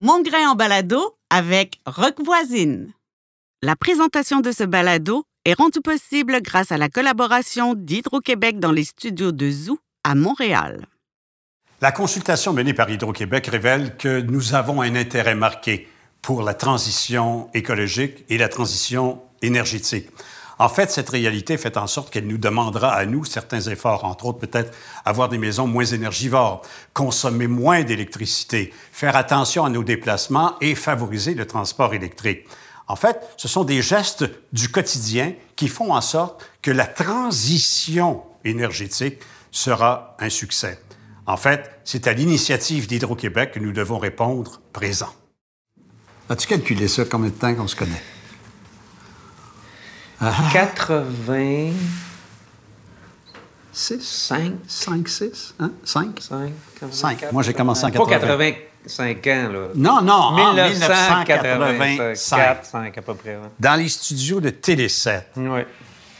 Mon grain en balado avec Rock Voisine. La présentation de ce balado est rendue possible grâce à la collaboration d'Hydro-Québec dans les studios de Zoo à Montréal. La consultation menée par Hydro-Québec révèle que nous avons un intérêt marqué pour la transition écologique et la transition énergétique. En fait, cette réalité fait en sorte qu'elle nous demandera à nous certains efforts, entre autres peut-être avoir des maisons moins énergivores, consommer moins d'électricité, faire attention à nos déplacements et favoriser le transport électrique. En fait, ce sont des gestes du quotidien qui font en sorte que la transition énergétique sera un succès. En fait, c'est à l'initiative d'Hydro-Québec que nous devons répondre présent. As-tu calculé ça? Combien de temps qu'on se connaît? 80. 6? 5. 5, 6? Hein? 5? 5. 5. Moi, j'ai commencé en Pas 80. 85 ans, là. Non, non, en 1985. 1985. 5 à peu près. Dans les studios de Télé 7, Ouais.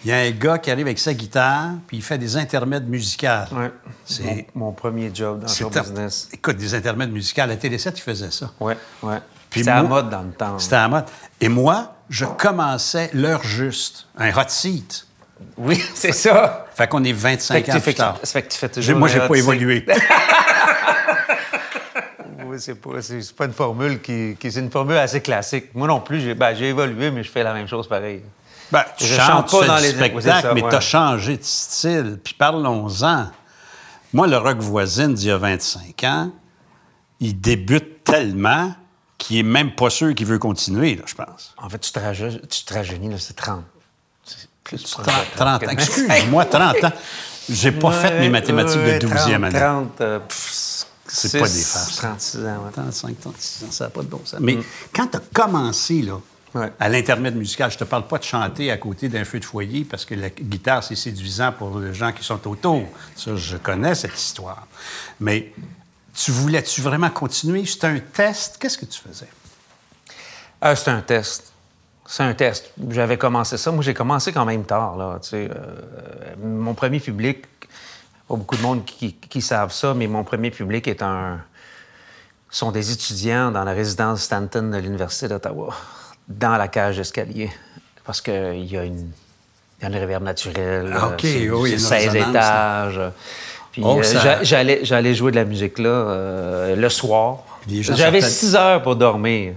il y a un gars qui arrive avec sa guitare, puis il fait des intermèdes musicales. Ouais. C'est- Mon, mon premier job dans le business. Écoute, des intermèdes musicales. À Télé 7, il faisait ça. Ouais. Puis C'était à mode dans le temps. C'était à mode. Et moi, je commençais l'heure juste, un hot seat. Oui, c'est ça. Fait qu'on est Fait 25 que, ans plus tard. ça fait que tu fais toujours. Moi, j'ai pas évolué. Oui, c'est pas, pas une formule qui, qui- C'est une formule assez classique. Moi non plus, j'ai, ben, évolué, mais je fais la même chose pareil. Ben, tu Je chantes, chante pas dans les- spectacle, oui, c'est ça, mais ouais. tu as changé de style. Puis parlons-en. Moi, le rock voisine d'il y a 25 ans, il débute tellement qu'il est même pas sûr qu'il veut continuer, là, je pense. En fait, tu te, tu te rajeunis, là, c'est 30. C'est plus proche 30, de 30 ans. Excuse-moi, 30 ans. J'ai pas fait mes mathématiques Ouais, de 12e 30, année. 30, euh, C'est pas des farces. 36 ans, ouais. 35, 36 ans, ça n'a pas de bon sens. Mais quand tu as commencé, là, Mm. Ouais. à l'intermède musical, je te parle pas de chanter à côté d'un feu de foyer parce que la guitare, c'est séduisant pour les gens qui sont autour. Ça, je connais cette histoire. Mais tu voulais-tu vraiment continuer? C'était un test. Qu'est-ce que tu faisais? Ah, c'est un test. C'est un test. J'avais commencé ça. Moi, j'ai commencé quand même tard. Là, tu sais. Euh, mon premier public, pas beaucoup de monde qui, qui savent ça, mais mon premier public est un sont des étudiants dans la résidence Stanton de l'Université d'Ottawa, dans la cage d'escalier. Parce qu'il y a une. Il y a une réverbe naturelle. Ah, euh, OK, c'est- oui, c'est une 16 résonance, étages. Puis Oh, euh, ça- j'allais, j'allais jouer de la musique là euh, le soir. J'avais six heures pour dormir.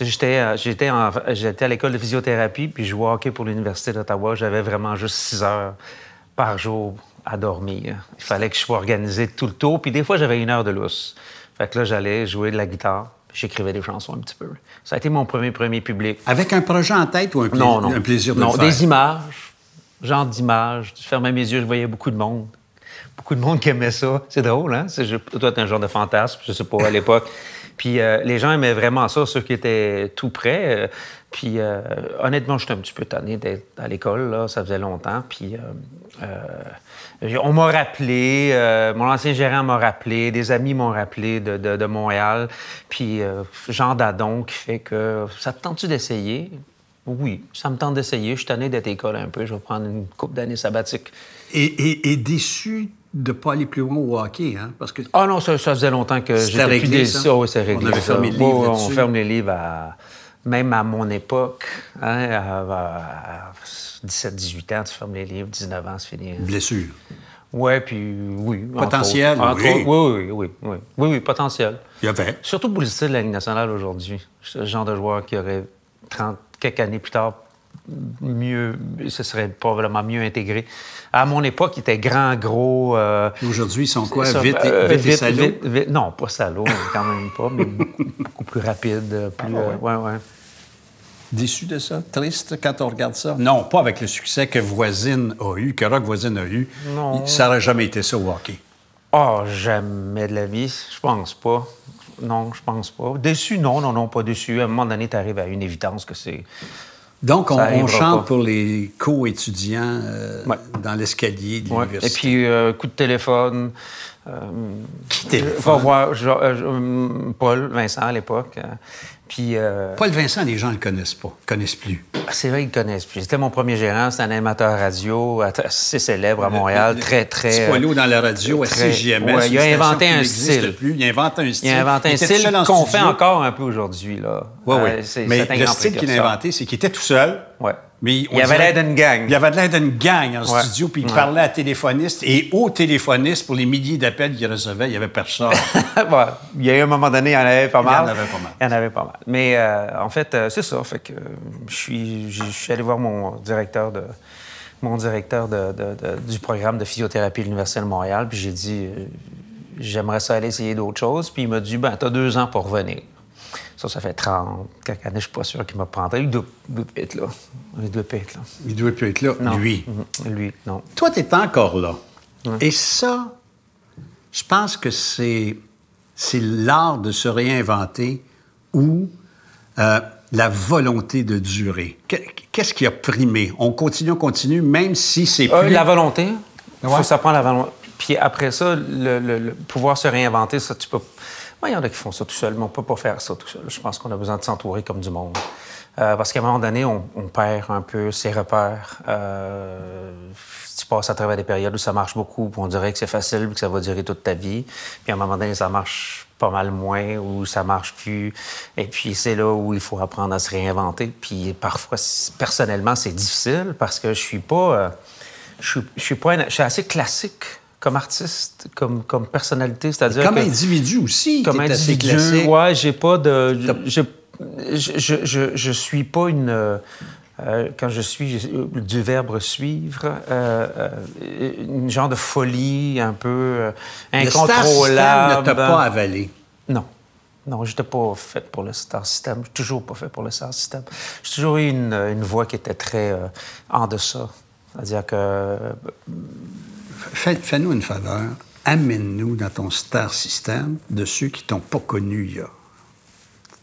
J'étais, euh, j'étais, en- j'étais à l'école de physiothérapie, puis je jouais au hockey pour l'Université d'Ottawa. J'avais vraiment juste six heures par jour à dormir. Il fallait que je sois organisé tout le tour, puis des fois, j'avais une heure de lousse. Fait que là, j'allais jouer de la guitare, puis j'écrivais des chansons un petit peu. Ça a été mon premier, premier public. Avec un projet en tête ou un, pla- Non, non. un plaisir de non, le faire? des images, genre d'images. Je fermais mes yeux, je voyais beaucoup de monde. Beaucoup de monde qui aimait ça. C'est drôle, hein? C'est, toi, t'es un genre de fantasme, je sais pas, à l'époque. Puis euh, les gens aimaient vraiment ça, ceux qui étaient tout près. Euh, puis euh, honnêtement, j'étais un petit peu tanné d'être à l'école, là. Ça faisait longtemps. Puis euh, on m'a rappelé, mon ancien gérant m'a rappelé, des amis m'ont rappelé de, de- de Montréal. Puis Jean Dadon qui fait que ça te tente-tu d'essayer? Oui, ça me tente d'essayer. Je suis tanné d'être à l'école un peu. Je vais prendre une couple d'années sabbatiques. Et, et- et déçu de ne pas aller plus loin au hockey, hein? Parce que Ah non, ça, ça faisait longtemps que j'étais plus réglé, ça? Oui, c'est réglé. On avait ça. fermé le Oui, livre oui, on ferme les livres à... Même à mon époque, hein, à, à 17-18 ans, tu fermes les livres, 19 ans, c'est fini. blessure. Oui, puis oui. Potentiel. Entre oui. autres, oui, oui, oui, oui. Oui, oui, potentiel. Il y avait. Surtout pour le style de la Ligue nationale aujourd'hui. Le genre de joueur qui aurait 30, quelques années plus tard, mieux, ce serait probablement mieux intégré. À mon époque, il était grand, gros. euh, Aujourd'hui, ils sont quoi? ça, vite, et- euh, vite et salaud? vite- vite- non, pas salaud, quand même pas, mais beaucoup, beaucoup plus rapide. euh, Plus, Ah, ouais. euh, ouais, ouais. Déçu de ça? Triste quand on regarde ça? Non, pas avec le succès que Voisine a eu, que Rock Voisine a eu. Non. Ça n'aurait jamais été ça au hockey. Oh, jamais de la vie. Je pense pas. Non, je pense pas. Déçu, non, non, non, pas déçu. À un moment donné, tu arrives à une évidence que c'est. Donc, on, chante pas. pour les co-étudiants euh, Ouais. dans l'escalier de Ouais. l'université. Et puis, euh, coup de téléphone. Qui était le Va voir je- euh, je- euh, Paul Vincent à l'époque. Puis euh, Paul Vincent, les gens ne le connaissent pas, connaissent plus. c'est vrai qu'ils connaissent. Puis c'était mon premier gérant, c'était un animateur radio assez célèbre à Montréal, Le- très, très. Poilu dans la radio, à très- CJMS. ouais, il a inventé un style. Plus. Il a inventé un style. Il a inventé un style qu'on fait encore un peu aujourd'hui. là. Oui, oui. Euh, Mais le style qu'il a inventé, c'est qu'il était tout seul. Ouais. Mais Il y avait l'air d'une gang. Il y avait de l'air d'une gang en Ouais. studio, puis il Ouais. parlait à téléphoniste et aux téléphonistes pour les milliers d'appels qu'il recevait, il n'y avait personne. Ouais. Il y a eu un moment donné, il y en avait pas Il y en mal. avait pas mal. Il y en avait pas mal. Mais euh, en fait, euh, c'est ça. Fait que euh, je suis, je je suis allé voir mon directeur de mon directeur de- de- de- du programme de physiothérapie de l'Université de Montréal, puis j'ai dit j'aimerais ça aller essayer d'autres choses. Puis il m'a dit ben t'as deux ans pour revenir. Ça, ça fait 30 quelques années, je suis pas sûr qu'il me prendrait. Il doit, être là. Il doit pas être là. il doit plus être là, Non. lui. Mhm. Lui, non. Toi, tu es encore là. Et ça, je pense que c'est, c'est l'art de se réinventer ou euh, la volonté de durer. Que- Qu'est-ce qui a primé? On continue, on continue, même si c'est Euh, plus... la volonté. Il Ouais. faut s'apprendre la volonté. Puis après ça, le, le- le pouvoir se réinventer, ça, tu peux. Moi, il y en a qui font ça tout seul, mais on peut pas faire ça tout seul. Je pense qu'on a besoin de s'entourer comme du monde. Euh, parce qu'à un moment donné, on, on perd un peu ses repères. Euh, tu passes à travers des périodes où ça marche beaucoup, puis on dirait que c'est facile, que ça va durer toute ta vie. Puis à un moment donné, ça marche pas mal moins, ou ça marche plus. Et puis c'est là où il faut apprendre à se réinventer. Puis parfois, personnellement, c'est difficile parce que je suis pas... euh, je je suis pas je suis assez classique comme artiste, comme, comme personnalité, c'est-à-dire Comme que- individu aussi, comme assez individu, classique. ouais, j'ai pas de, je, je, je, je, suis pas une, euh, euh, quand je suis du verbe suivre, euh, euh, une genre de folie un peu euh, Le star system incontrôlable. ne t'a pas avalé. Non. Non, je n'étais pas fait pour le Star System. Je toujours pas fait pour le Star System. J'ai toujours eu une, une voix qui était très en deçà. C'est-à-dire que Fais- Fais-nous une faveur. Amène-nous dans ton star system de ceux qui t'ont pas connu il y a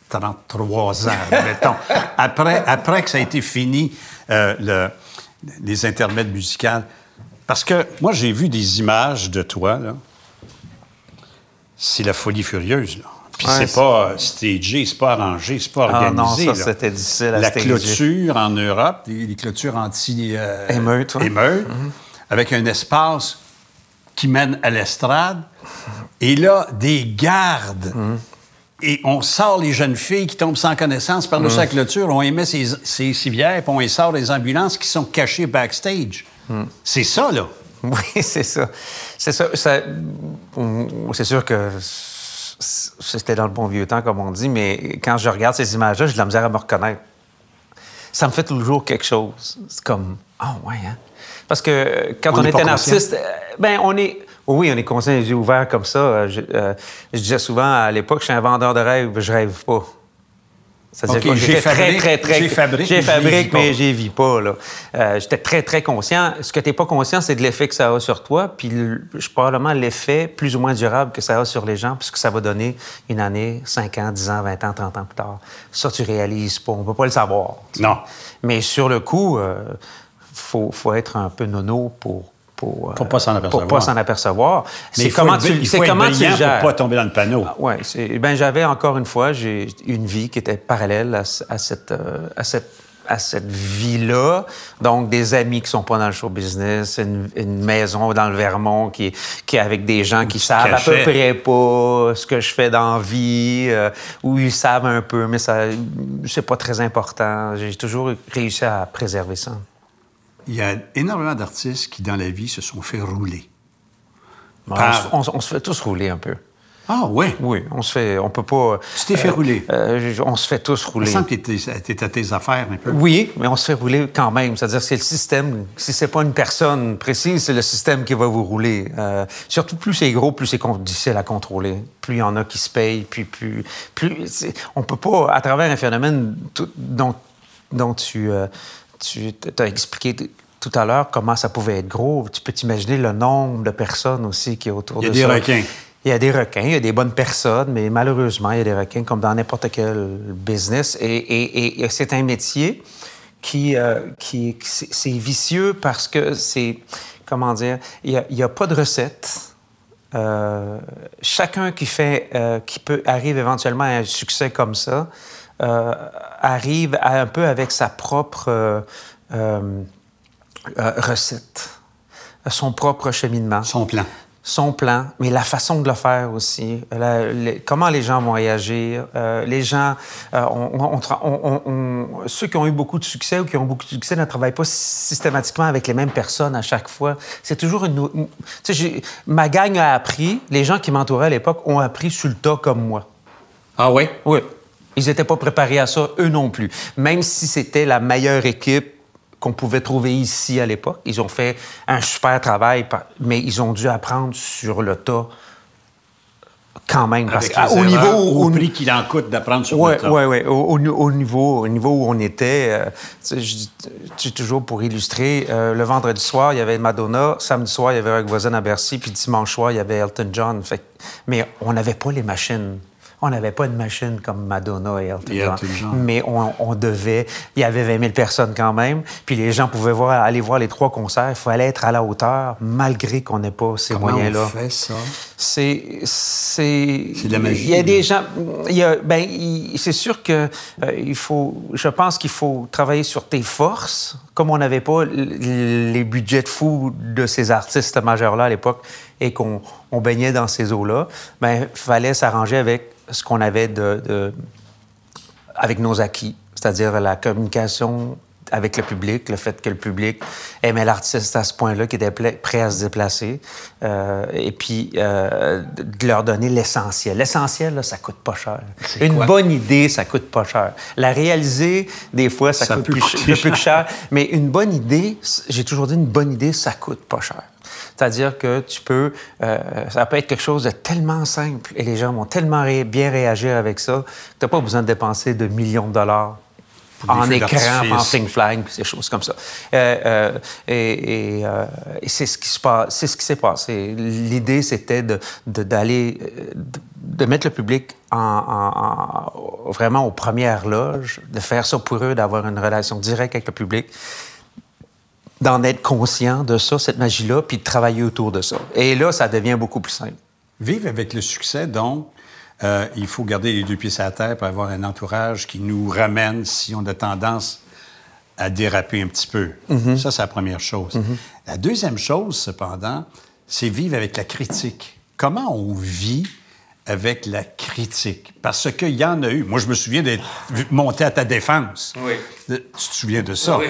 33 ans, mettons. Après, après que ça a été fini, euh, le- les intermèdes musicales. Parce que moi, j'ai vu des images de toi, là. C'est la folie furieuse, là. Puis Ouais, c'est pas euh, stagé, c'est pas arrangé, c'est pas Ah non, organisé. ça, là. c'était difficile à La stager. clôture en Europe, les, les clôtures anti... euh, émeute, avec un espace qui mène à l'estrade. Et là, des gardes. Et on sort les jeunes filles qui tombent sans connaissance par-dessus la clôture. On émet ces, ces civières, puis on les sort des ambulances qui sont cachées backstage. C'est ça, là. Oui, c'est ça. C'est ça. c'est sûr que c'était dans le bon vieux temps, comme on dit, mais quand je regarde ces images-là, j'ai de la misère à me reconnaître. Ça me fait toujours quelque chose. C'est comme, ah ouais, hein? Parce que euh, quand On est un artiste, euh, ben on est. Oui, on est conscient, les yeux ouverts comme ça. Euh, Je, euh, je disais souvent à l'époque, je suis un vendeur de rêves, je rêve pas. C'est-à-dire que j'étais très, très, très. j'ai fabrique, j'ai fabrique, pas. mais j'y vis pas. Là. Euh, J'étais très, très conscient. Ce que tu n'es pas conscient, c'est de l'effet que ça a sur toi, puis probablement l'effet plus ou moins durable que ça a sur les gens, puisque ça va donner une année, 5 ans, 10 ans, 20 ans, 30 ans plus tard. Ça, tu réalises pas. On peut pas le savoir. sais. Non. Mais sur le coup, il faut, faut être un peu nono pour. Pour, euh, Pour pas s'en apercevoir. Pour pas s'en apercevoir. Mais comment tu, il faut être comment tu le gères? pour pas tomber dans le panneau. Oui, ben j'avais encore une fois, j'ai une vie qui était parallèle à, ce- à cette, euh, à cette, à cette vie-là. Donc, des amis qui sont pas dans le show business, une, une maison dans le Vermont qui, est- qui est avec des gens qui savent à peu près pas ce que je fais dans la vie, euh, ou ils savent un peu, mais ça, c'est pas très important. J'ai toujours réussi à préserver ça. Il y a énormément d'artistes qui, dans la vie, se sont fait rouler. On, Par- se- on se- on se fait tous rouler un peu. Ah, oui. Oui, on se fait, on peut pas. Tu t'es fait rouler? euh, on se fait tous rouler. me semble que tu à tes affaires un peu. Oui, mais on se fait rouler quand même. C'est-à-dire que c'est le système. Si c'est pas une personne précise, c'est le système qui va vous rouler. Euh, surtout plus c'est gros, plus c'est difficile à contrôler. Plus il y en a qui se payent, puis plus, plus on peut pas à travers un phénomène tout- dont, dont tu euh, tu as expliqué tout à l'heure comment ça pouvait être gros. Tu peux t'imaginer le nombre de personnes aussi qui est autour Il y a de des ça. requins. Il y a des requins, il y a des bonnes personnes, mais malheureusement, il y a des requins comme dans n'importe quel business. Et, et- et c'est un métier qui, euh, qui c'est vicieux parce que c'est, comment dire, il n'y a, pas de recette. Euh, chacun qui fait, euh, qui peut arrive éventuellement à un succès comme ça, arrive à un peu avec sa propre recette, son propre cheminement. Son plan son plan, mais la façon de le faire aussi, comment les gens vont réagir. Euh, les gens, euh, on, ceux qui ont eu beaucoup de succès ou qui ont beaucoup de succès ne travaillent pas systématiquement avec les mêmes personnes à chaque fois. C'est toujours une... Ma gang a appris, les gens qui m'entouraient à l'époque ont appris sur le tas comme moi. Ah oui? Oui. Ils n'étaient pas préparés à ça, eux non plus. Même si c'était la meilleure équipe qu'on pouvait trouver ici à l'époque. Ils ont fait un super travail, mais ils ont dû apprendre sur le tas quand même. Parce au niveau au, prix qu'il en coûte d'apprendre sur le tas. Oui, oui. Au, niveau, au niveau où on était, euh, sais, toujours pour illustrer, euh, le vendredi soir, il y avait Madonna, samedi soir, il y avait Rock Voisin à Bercy, puis dimanche soir, il y avait Elton John. Fait, mais on n'avait pas les machines on n'avait pas de machine comme Madonna et Elton, John, mais on, devait. Il y avait 20 000 personnes quand même, puis les gens pouvaient voir, aller voir les trois concerts. Il fallait être à la hauteur, malgré qu'on n'ait pas ces moyens-là. On fait ça? C'est c'est. C'est de la magie. Il y a des gens. Il y a, ben, c'est sûr que euh, il faut. Je pense qu'il faut travailler sur tes forces. Comme on n'avait pas les budgets de fou de ces artistes majeurs-là à l'époque et qu'on baignait dans ces eaux-là, ben, il fallait s'arranger avec ce qu'on avait de, avec nos acquis, c'est-à-dire la communication avec le public, le fait que le public aimait l'artiste à ce point-là, qu'il était prêt à se déplacer, euh, et puis euh, de leur donner l'essentiel. L'essentiel, ça coûte pas cher. Une bonne idée, ça coûte pas cher. La réaliser, des fois, ça, coûte plus, plus cher. Mais une bonne idée, j'ai toujours dit, une bonne idée, ça coûte pas cher. C'est-à-dire que tu peux, euh, ça peut être quelque chose de tellement simple et les gens vont tellement bien réagir avec ça que tu n'as pas besoin de dépenser de millions de dollars en écran, en flag, ces choses comme ça. Euh, euh, et, c'est ce qui se passe, c'est ce qui s'est passé. L'idée, c'était d'aller, de, de, mettre le public en, vraiment aux premières loges, de faire ça pour eux, d'avoir une relation directe avec le public d'en être conscient de ça, cette magie-là, puis de travailler autour de ça. Et là, ça devient beaucoup plus simple. Vivre avec le succès, donc, euh, il faut garder les deux pieds sur la terre pour avoir un entourage qui nous ramène si on a tendance à déraper un petit peu. Mm-hmm. Ça, c'est la première chose. Mm-hmm. La deuxième chose, cependant, c'est vivre avec la critique. Comment on vit avec la critique? Parce qu'il y en a eu. Moi, je me souviens d'être monté à ta défense. Oui. Tu te souviens de ça? Oui.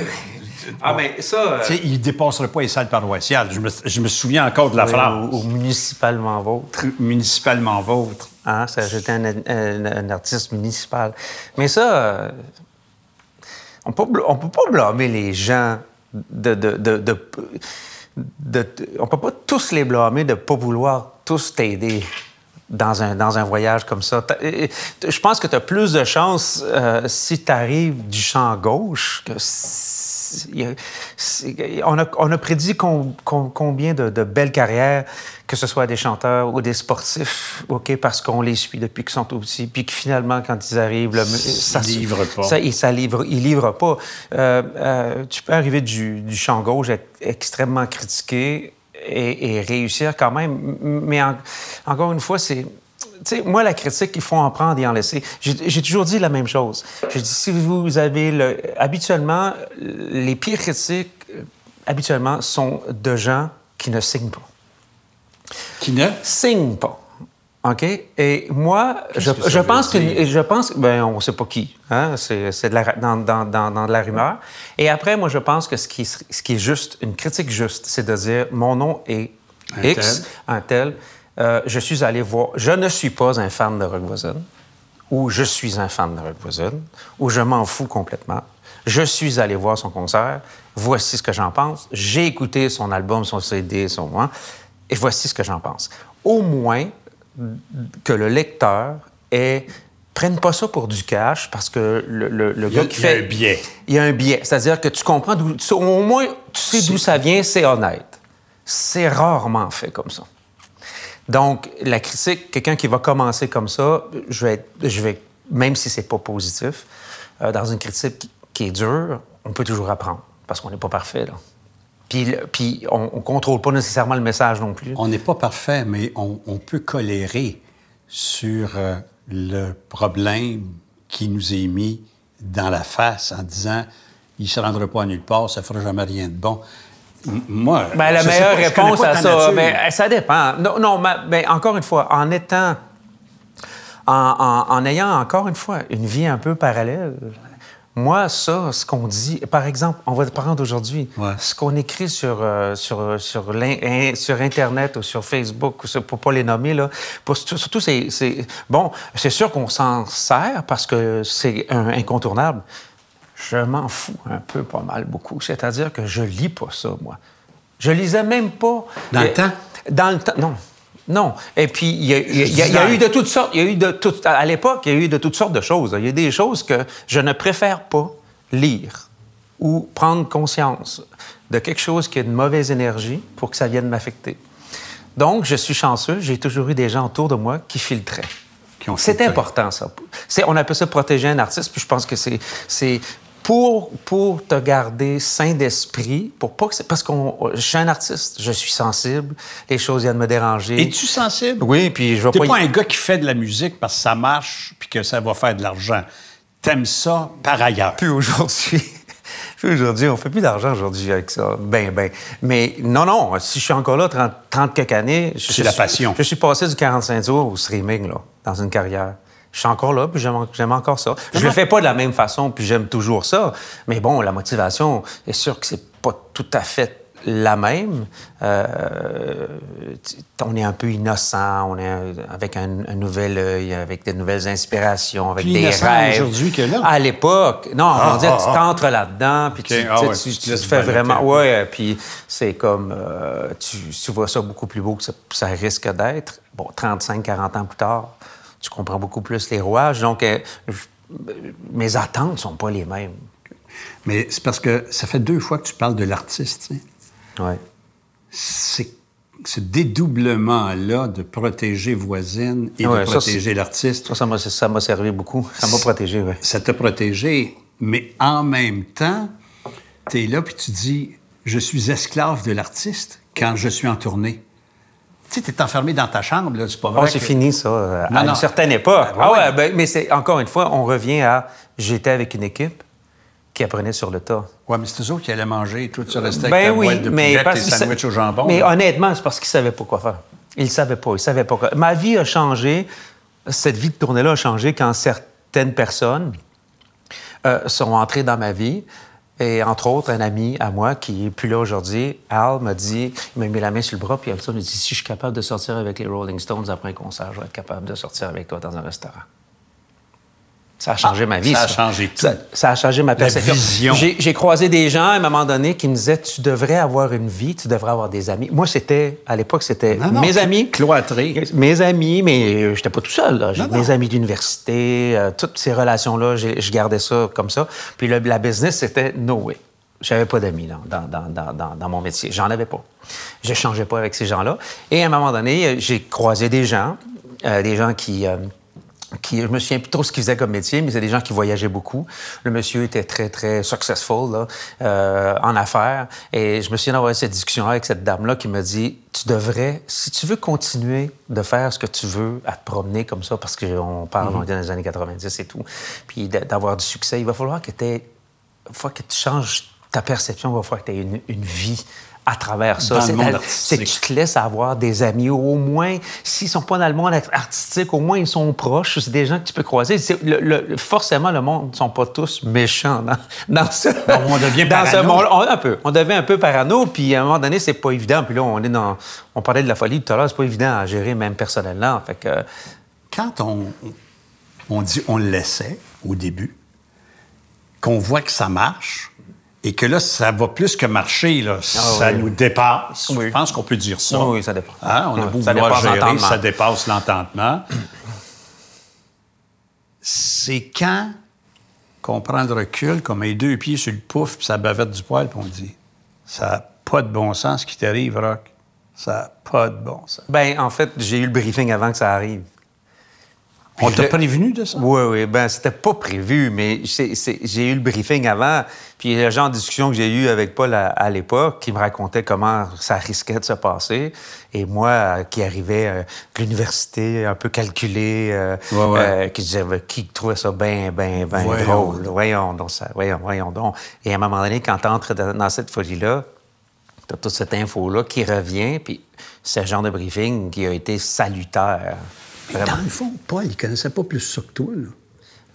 Ah, mais ça. Tu sais, il dépasserait pas les salles paroissiales. Je me, je me souviens encore de la phrase. Ou, municipalement vôtre. Municipalement vôtre. Ah, ça, j'étais un, artiste municipal. Mais ça, euh, on ne peut pas blâmer les gens de. de, de, de on peut pas tous les blâmer de ne pas vouloir tous t'aider dans un, dans un voyage comme ça. Je pense que tu as plus de chances euh, si tu arrives du champ gauche que on, a, on, a, prédit combien de, belles carrières, que ce soit des chanteurs ou des sportifs, OK, parce qu'on les suit depuis qu'ils sont aussi, puis que finalement, quand ils arrivent, ça ne livre pas. Ça, ça livre, ils livrent pas. Euh, euh, tu peux arriver du, du champ gauche, être extrêmement critiqué, et, réussir quand même. Mais encore une fois, c'est. Sais, moi, la critique, il faut en prendre et en laisser. J'ai toujours dit la même chose. J'ai dit, si vous avez le... Habituellement, les pires critiques, euh, habituellement, sont de gens qui ne signent pas. Qui ne? Signent pas. OK? Et moi, je, je pense que, je pense, ben, on ne sait pas qui. Hein? C'est la, dans, dans, dans, de la rumeur. Et après, moi, je pense que ce qui, ce qui est juste, une critique juste, c'est de dire mon nom est X, un tel. Euh, je suis allé voir. Je ne suis pas un fan de Rock Voisine, ou je suis un fan de Rock Voisine, ou je m'en fous complètement. Je suis allé voir son concert. Voici ce que j'en pense. J'ai écouté son album, son CD, son. Hein? Et voici ce que j'en pense. Au moins, que le lecteur ait prenne pas ça pour du cash parce que le, le, gars qui fait. Il y a un biais. Il y a un biais. C'est-à-dire que tu comprends d'où. Au moins, tu sais d'où ça vient, c'est honnête. C'est rarement fait comme ça. Donc, la critique, quelqu'un qui va commencer comme ça, je vais, je vais même si c'est pas positif, euh, dans une critique qui, est dure, on peut toujours apprendre parce qu'on n'est pas parfait. Là. Puis, puis on ne contrôle pas nécessairement le message non plus. On n'est pas parfait, mais on, on peut colérer sur euh, le problème qui nous est mis dans la face en disant il ne se rendra pas à nulle part, ça ne fera jamais rien de bon. Moi, Ben, la meilleure pas, réponse à ça, nature. ben, ça dépend. Non, non mais, mais encore une fois, en étant, en, en- en ayant encore une fois une vie un peu parallèle, moi, ça, ce qu'on dit, par exemple, on va prendre aujourd'hui, Ouais. ce qu'on écrit sur, euh, sur, sur, in- sur Internet ou sur Facebook, ou sur- pour pas les nommer, là, pour- surtout, c'est, bon, c'est sûr qu'on s'en sert parce que c'est incontournable. Je m'en fous un peu, pas mal, beaucoup. C'est-à-dire que je lis pas ça, moi. Je lisais même pas. Dans le temps? Dans le temps, non. Non. Et puis, il y a, y y y eu de toutes sortes. Il y a eu de toutes, à l'époque, il y a eu de toutes sortes de choses. Il y a des choses que je ne préfère pas lire ou prendre conscience de quelque chose qui a une mauvaise énergie pour que ça vienne m'affecter. Donc, je suis chanceux. J'ai toujours eu des gens autour de moi qui filtraient. C'est important, ça. On appelle ça protéger un artiste, puis je pense que c'est pour, pour te garder sain d'esprit, pour pas que c'est- parce que je suis un artiste, je suis sensible, les choses viennent me déranger. Es-tu sensible? Oui, puis je vais T'es pas... pas y- un gars qui fait de la musique parce que ça marche puis que ça va faire de l'argent. T'aimes ça par ailleurs. Plus aujourd'hui. Aujourd'hui, on fait plus d'argent aujourd'hui avec ça. Ben, ben. Mais non, non, si je suis encore là 30, 30 quelques années... C'est la passion. Je suis passé du 45 tours au streaming, là, dans une carrière. Je suis encore là, puis j'aime, encore ça. Je le fais pas de la même façon, puis j'aime toujours ça. Mais bon, la motivation, est sûr que c'est pas tout à fait la même. Euh, on est un peu innocent, on est avec un, un nouvel œil, avec de nouvelles inspirations, avec Plus des rêves. aujourd'hui que là. À l'époque, non, Ah, on dit ah, tu ah. t'entres là-dedans, puis tu ah tu- tu te fais vraiment... Ouais, puis c'est comme... euh, tu, tu vois ça beaucoup plus beau que ça, ça risque d'être. Bon, 35, 40 ans plus tard, tu comprends beaucoup plus les rouages. Donc, euh, je- mes attentes sont pas les mêmes. Mais c'est parce que ça fait deux fois que tu parles de l'artiste. Ouais. C'est ce dédoublement-là de protéger voisine et Ouais, de protéger l'artiste, Ça, ça m'a servi beaucoup. Ça m'a protégé, oui. ça t'a protégé, mais en même temps, tu es là puis tu dis Je suis esclave de l'artiste quand je suis en tournée. Tu sais, tu es enfermé dans ta chambre, là, c'est pas vrai. Oh, c'est que- fini, ça, euh, Non, à non. une certaine époque. Ah, Ah ouais. ouais, ben, mais c'est, encore une fois, on revient à j'étais avec une équipe qui apprenait sur le tas. Ouais, mais c'est autres qui allaient manger. Toi, tu restais Ben avec ta oui, boîte de mais tes sa- sandwichs au jambon. Mais là. honnêtement, c'est parce qu'ils savaient pas quoi faire. Ils savaient pas. Ils savaient pas quoi. Ma vie a changé. Cette vie de tournée-là a changé quand certaines personnes euh, sont entrées dans ma vie. Et entre autres, un ami à moi qui est plus là aujourd'hui, Al, m'a dit, il m'a mis la main sur le bras, puis il m'a dit si je suis capable de sortir avec les Rolling Stones après un concert, je vais être capable de sortir avec toi dans un restaurant. Ça a changé Ah, ma vie. ça a changé tout. Ça, ça a changé ma perception. vision. J'ai croisé des gens à un moment donné qui me disaient Tu devrais avoir une vie, tu devrais avoir des amis. Moi, c'était, à l'époque, c'était mes amis. cloîtré. Mes amis, mais je n'étais pas tout seul. là. Non. mes amis d'université, euh, toutes ces relations-là, je gardais ça comme ça. Puis le- la business, c'était no way. J'avais pas d'amis dans, dans, dans, dans, dans mon métier. J'en avais pas. Je changeais pas avec ces gens-là. Et à un moment donné, j'ai croisé des gens, euh, des gens qui... euh, qui, je me souviens plus trop ce qu'ils faisaient comme métier, mais c'est des gens qui voyageaient beaucoup. Le monsieur était très, très successful là, euh, en affaires. Et je me souviens d'avoir eu cette discussion avec cette dame-là qui me dit Tu devrais, si tu veux continuer de faire ce que tu veux, à te promener comme ça, parce qu'on parle, on est dans les années 90 et tout, puis d'a- d'avoir du succès, il va falloir que tu faut que tu changes ta perception, il va falloir que tu aies une, une vie à travers ça. Dans le C'est- que tu te laisses avoir des amis, au moins, s'ils sont pas dans le monde artistique, au moins ils sont proches. C'est des gens que tu peux croiser. C'est- le- le- forcément, le monde ne sont pas tous méchants dans, dans ce, on devient dans ce parano. monde. On, un peu. On devient un peu parano, puis à un moment donné, c'est pas évident. Puis là, on est dans. On parlait de la folie tout à l'heure, c'est pas évident à gérer, même personnellement. Fait que. Quand on, on dit on le laissait au début, qu'on voit que ça marche, et que là, ça va plus que marcher, là, ça oui. nous dépasse. Oui. Je pense qu'on peut dire ça. Oui, oui, ça dépend. Hein? On a beau ça vouloir dépasse gérer, ça dépasse l'entendement. C'est quand qu'on prend le recul, qu'on met les deux pieds sur le pouf, puis ça bavette du poil, puis on dit ça n'a pas de bon sens ce qui t'arrive, Rock. Ça n'a pas de bon sens. Ben, en fait, j'ai eu le briefing avant que ça arrive. On t'a prévenu de ça? Oui, oui. Ben, c'était pas prévu, mais j'ai eu le briefing avant. Puis le genre de discussion que j'ai eu avec Paul à, à l'époque, qui me racontait comment ça risquait de se passer. Et moi, euh, qui arrivais euh, de l'université, un peu calculé, euh, Ouais, ouais. euh, qui, disait, qui trouvait ça bien, bien, bien drôle. Voyons donc ça. Voyons, voyons donc. Et à un moment donné, quand tu entres dans, cette folie-là, tu toute cette info-là qui revient, puis ce genre de briefing qui a été salutaire. Mais Dans le fond, Paul, il connaissait pas plus ça que toi. Là.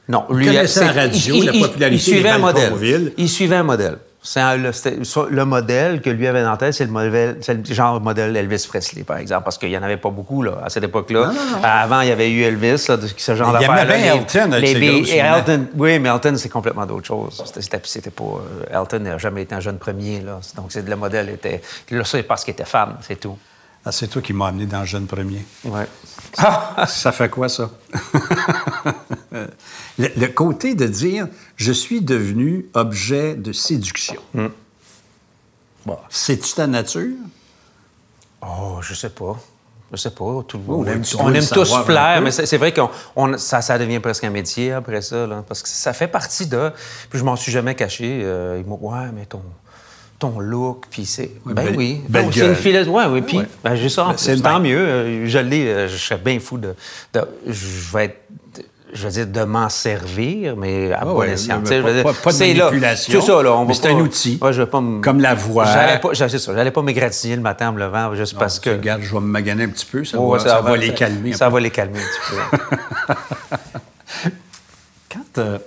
Non, Il lui, connaissait la c'est- radio, la popularité il suivait un modèle. Il suivait un modèle. C'est un- le, modèle que lui avait dans la tête, c'est le, modèle, c'est le genre modèle Elvis Presley, par exemple, parce qu'il n'y en avait pas beaucoup là, à cette époque-là. Non, non, non. Avant, il y avait eu Elvis, là, de- ce genre Il d'affaires. aimait bien Elton et lunettes. Elton, Oui, mais Elton, c'est complètement d'autre chose. C'était, c'était, c'était pas, euh, Elton n'a jamais été un jeune premier. Là. Donc, c'est, le modèle était. Là, c'est parce qu'il était fan, c'est tout. Ah, c'est toi qui m'as amené dans le jeune premier. Ça fait quoi, ça? le, le côté de dire je suis devenu objet de séduction. Bon, C'est-tu ta nature? Oh, je sais pas. Je sais pas. Tout le Oh, aime, on aime tous plaire, mais c'est vrai que ça, ça devient presque un métier après ça, là, parce que ça fait partie de. Puis je m'en suis jamais caché. Euh, ouais, mais ton, ton look, puis c'est. Ben belle- oui. belle Non, c'est une philosophie. Ouais, oui. Puis Ouais. ben, j'ai ça. en Ben, tant bien. mieux. Euh, Je l'ai. euh, Je serais bien fou de. de- je vais être. Je veux dire, de m'en servir, mais à Ah bon ouais, escient. mais Tu sais, je pas- veux dire, pas- pas de c'est là. manipulation, C'est ça, là. On mais c'est pas- un outil. Ouais, je vais pas me- Comme la voix. J'allais pas, j'allais pas m'égratigner le matin en me levant juste parce que. Regarde, je vais me maganer un petit peu, ça, Oh, va, ça va les calmer. Ça va les calmer un petit peu. Quand, euh,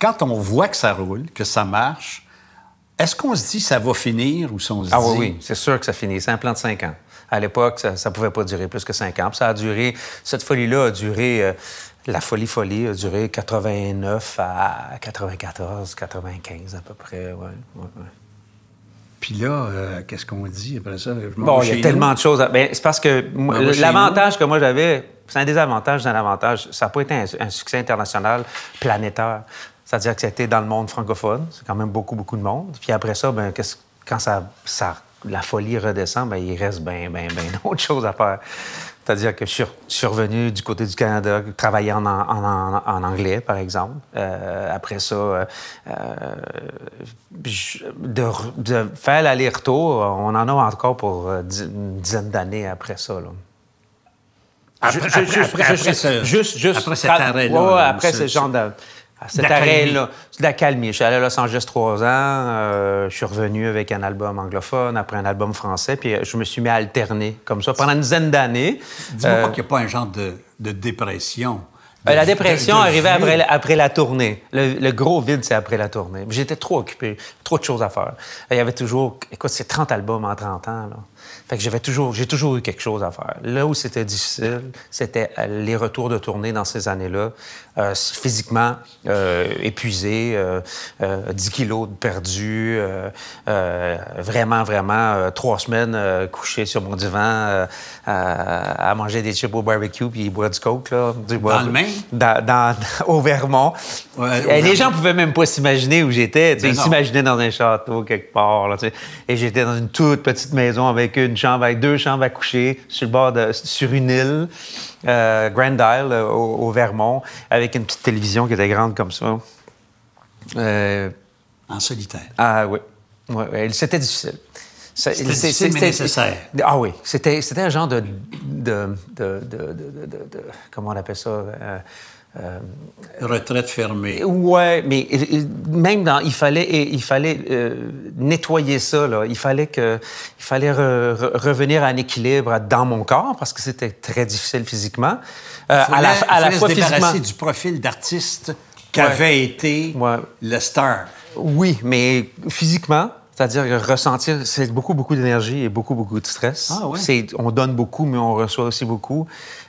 quand on voit que ça roule, que ça marche, est-ce qu'on se dit ça va finir ou si on se ah dit... oui, oui, c'est sûr que ça finit. C'est un plan de cinq ans. À l'époque, ça ne pouvait pas durer plus que cinq ans. Puis ça a duré, cette folie-là a duré, euh, la folie-folie a duré 89 à 94, 95 à peu près. Ouais, ouais, ouais. Puis là, euh, qu'est-ce qu'on dit après ça? Bon, il y a tellement nous. de choses. à- Ben, c'est parce que l'avantage que moi j'avais, c'est un désavantage d'un avantage. Ça n'a pas été un, un succès international planétaire. C'est-à-dire que c'était dans le monde francophone. C'est quand même beaucoup, beaucoup de monde. Puis après ça, ben, qu'est-ce- quand ça, ça- la folie redescend, ben, il reste bien, bien, bien d'autres choses à faire. C'est-à-dire que je suis, je suis revenu du côté du Canada, travailler en, en- en- en anglais, par exemple. Euh, après ça, euh, euh, je- de, re- de faire l'aller-retour, on en a encore pour une dizaine d'années après ça. Là. Après- après- après- juste- après ce- juste- juste- après cet arrêt-là, ouais, ouais, là, après ce- ce genre de. Cet d'accalmie. arrêt-là, c'est de la calmie. Je suis allé à Los Angeles trois ans. euh, je suis revenu avec un album anglophone, après un album français, puis euh, je me suis mis à alterner comme ça pendant une dizaine d'années. Dis-moi Euh, pas qu'il n'y a pas un genre de, de dépression. euh, De- la dépression de- arrivait après, la- après la tournée. Le, le gros vide, c'est après la tournée. J'étais trop occupé, trop de choses à faire. Il y avait toujours, écoute, c'est 30 albums en 30 ans. Là. Fait que j'avais toujours, j'ai toujours eu quelque chose à faire. Là où c'était difficile, c'était euh, les retours de tournée dans ces années-là. Euh, physiquement euh, épuisé, euh, euh, 10 kilos de perdu, vraiment, vraiment, trois semaines couché sur mon divan à, à manger des chips au barbecue puis boire du coke. Là, du Dans le Maine? dans, dans- au Vermont. Ouais, au Et les Vermont. gens pouvaient même pas s'imaginer où j'étais. Ben Ils s'imaginaient dans un château quelque part. là, et j'étais dans une toute petite maison avec une chambre, avec deux chambres à coucher, sur le bord de, sur une île, euh, Grand Isle, euh, au, au Vermont, avec une petite télévision qui était grande comme ça. Euh, En solitaire. ah oui. Ouais, ouais, c'était difficile. C'était difficile, mais nécessaire. Ah oui, c'était c'était un genre de, de, de, de- de- de- de- de- Comment on appelle ça? euh, euh, Retraite fermée. Ouais, mais même dans, il fallait, il fallait euh, nettoyer ça. Là. Il fallait que, il fallait re- re- revenir à un équilibre dans mon corps parce que c'était très difficile physiquement. Euh, Il fallait, à la, à la fois se physiquement. débarrasser du profil d'artiste qu'avait été Ouais. le star. Oui, mais physiquement, c'est-à-dire ressentir, c'est beaucoup, beaucoup d'énergie et beaucoup, beaucoup de stress. Ah ouais? On donne beaucoup, mais on reçoit aussi beaucoup.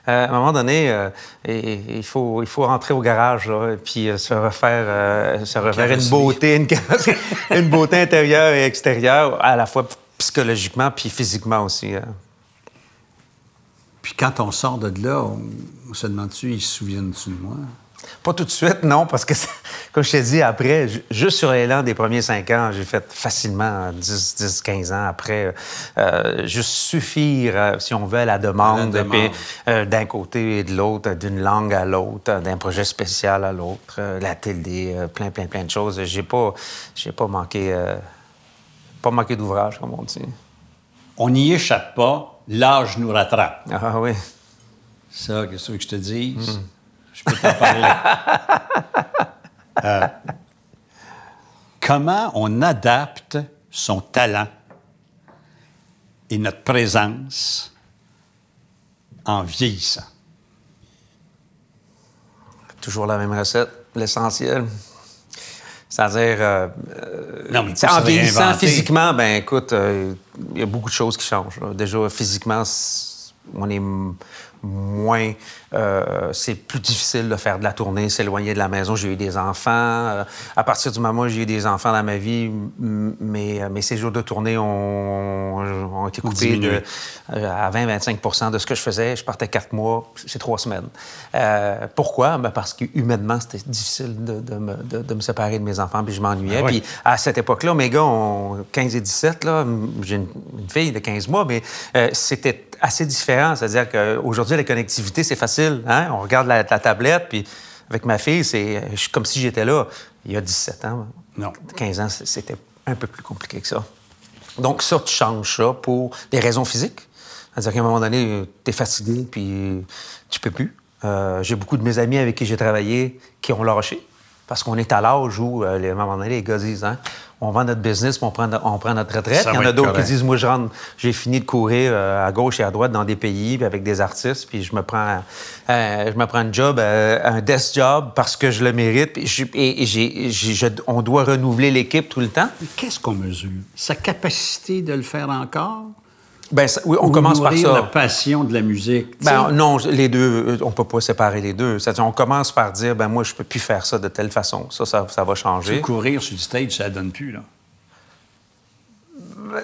Euh, à un moment donné, euh, et- il, faut, il faut rentrer au garage là, et puis euh, se refaire, se refaire une beauté, une beauté intérieure et extérieure, à la fois psychologiquement puis physiquement aussi. hein. Puis quand on sort de là, on, on se demande-tu, ils se souviennent-tu de moi? Pas tout de suite, non, parce que, comme je t'ai dit, après, juste sur l'élan des premiers cinq ans, j'ai fait facilement 10, 10 15 ans après, euh, juste suffire, euh, si on veut, à la demande, d'un côté et de l'autre, d'une langue à l'autre, d'un projet spécial à l'autre, la télé, plein, plein, plein de choses. J'ai pas, j'ai pas manqué, pas manqué d'ouvrage, comme on dit. On n'y échappe pas, l'âge nous rattrape. Ah oui. Ça, qu'est-ce que je te dis? Hmm. Je peux t'en parler. Euh, comment on adapte son talent et notre présence en vieillissant? Toujours la même recette, l'essentiel. C'est-à-dire, euh, en vieillissant physiquement, ben écoute, euh, il y a beaucoup de choses qui changent. Déjà, physiquement, on est moins euh, c'est plus difficile de faire de la tournée, s'éloigner de la maison. J'ai eu des enfants. Euh, à partir du moment où j'ai eu des enfants dans ma vie, mes, mes séjours de tournée ont, ont été coupés de, euh, à 20-25% de ce que je faisais. Je partais quatre mois, c'est trois semaines. pourquoi? Ben parce que humainement, c'était difficile de, de, me, de, me, séparer de mes enfants, puis je m'ennuyais. Ah puis à cette époque-là, mes gars ont 15 et 17. J'ai une, une, fille de 15 mois, mais c'était assez différent. C'est-à-dire qu'aujourd'hui, la connectivité, c'est facile. Hein? On regarde la, tablette, puis avec ma fille, c'est comme si j'étais là. Il y a 17 ans. Non. 15 ans, c'était un peu plus compliqué que ça. Donc, ça, tu changes ça pour des raisons physiques. C'est-à-dire qu'à un moment donné, tu es fatigué, puis tu peux plus. Euh, j'ai beaucoup de mes amis avec qui j'ai travaillé qui ont lâché. Parce qu'on est à l'âge où, euh, à un moment donné, les gars disent hein, on vend notre business, on prend, on prend notre retraite. Il y en a d'autres qui disent moi, je rentre, j'ai fini de courir euh, à gauche et à droite dans des pays avec des artistes, puis je me prends, euh, je me prends un job, un desk job parce que je le mérite. Et, on doit renouveler l'équipe tout le temps. Qu'est-ce qu'on mesure? Sa capacité de le faire encore? Ben, oui, on commence par ça. la passion de la musique. Ben, non, les deux, on peut pas séparer les deux. on commence par dire, ben moi, je peux plus faire ça de telle façon. Ça, ça, va changer. courir sur le stage, ça donne plus, là.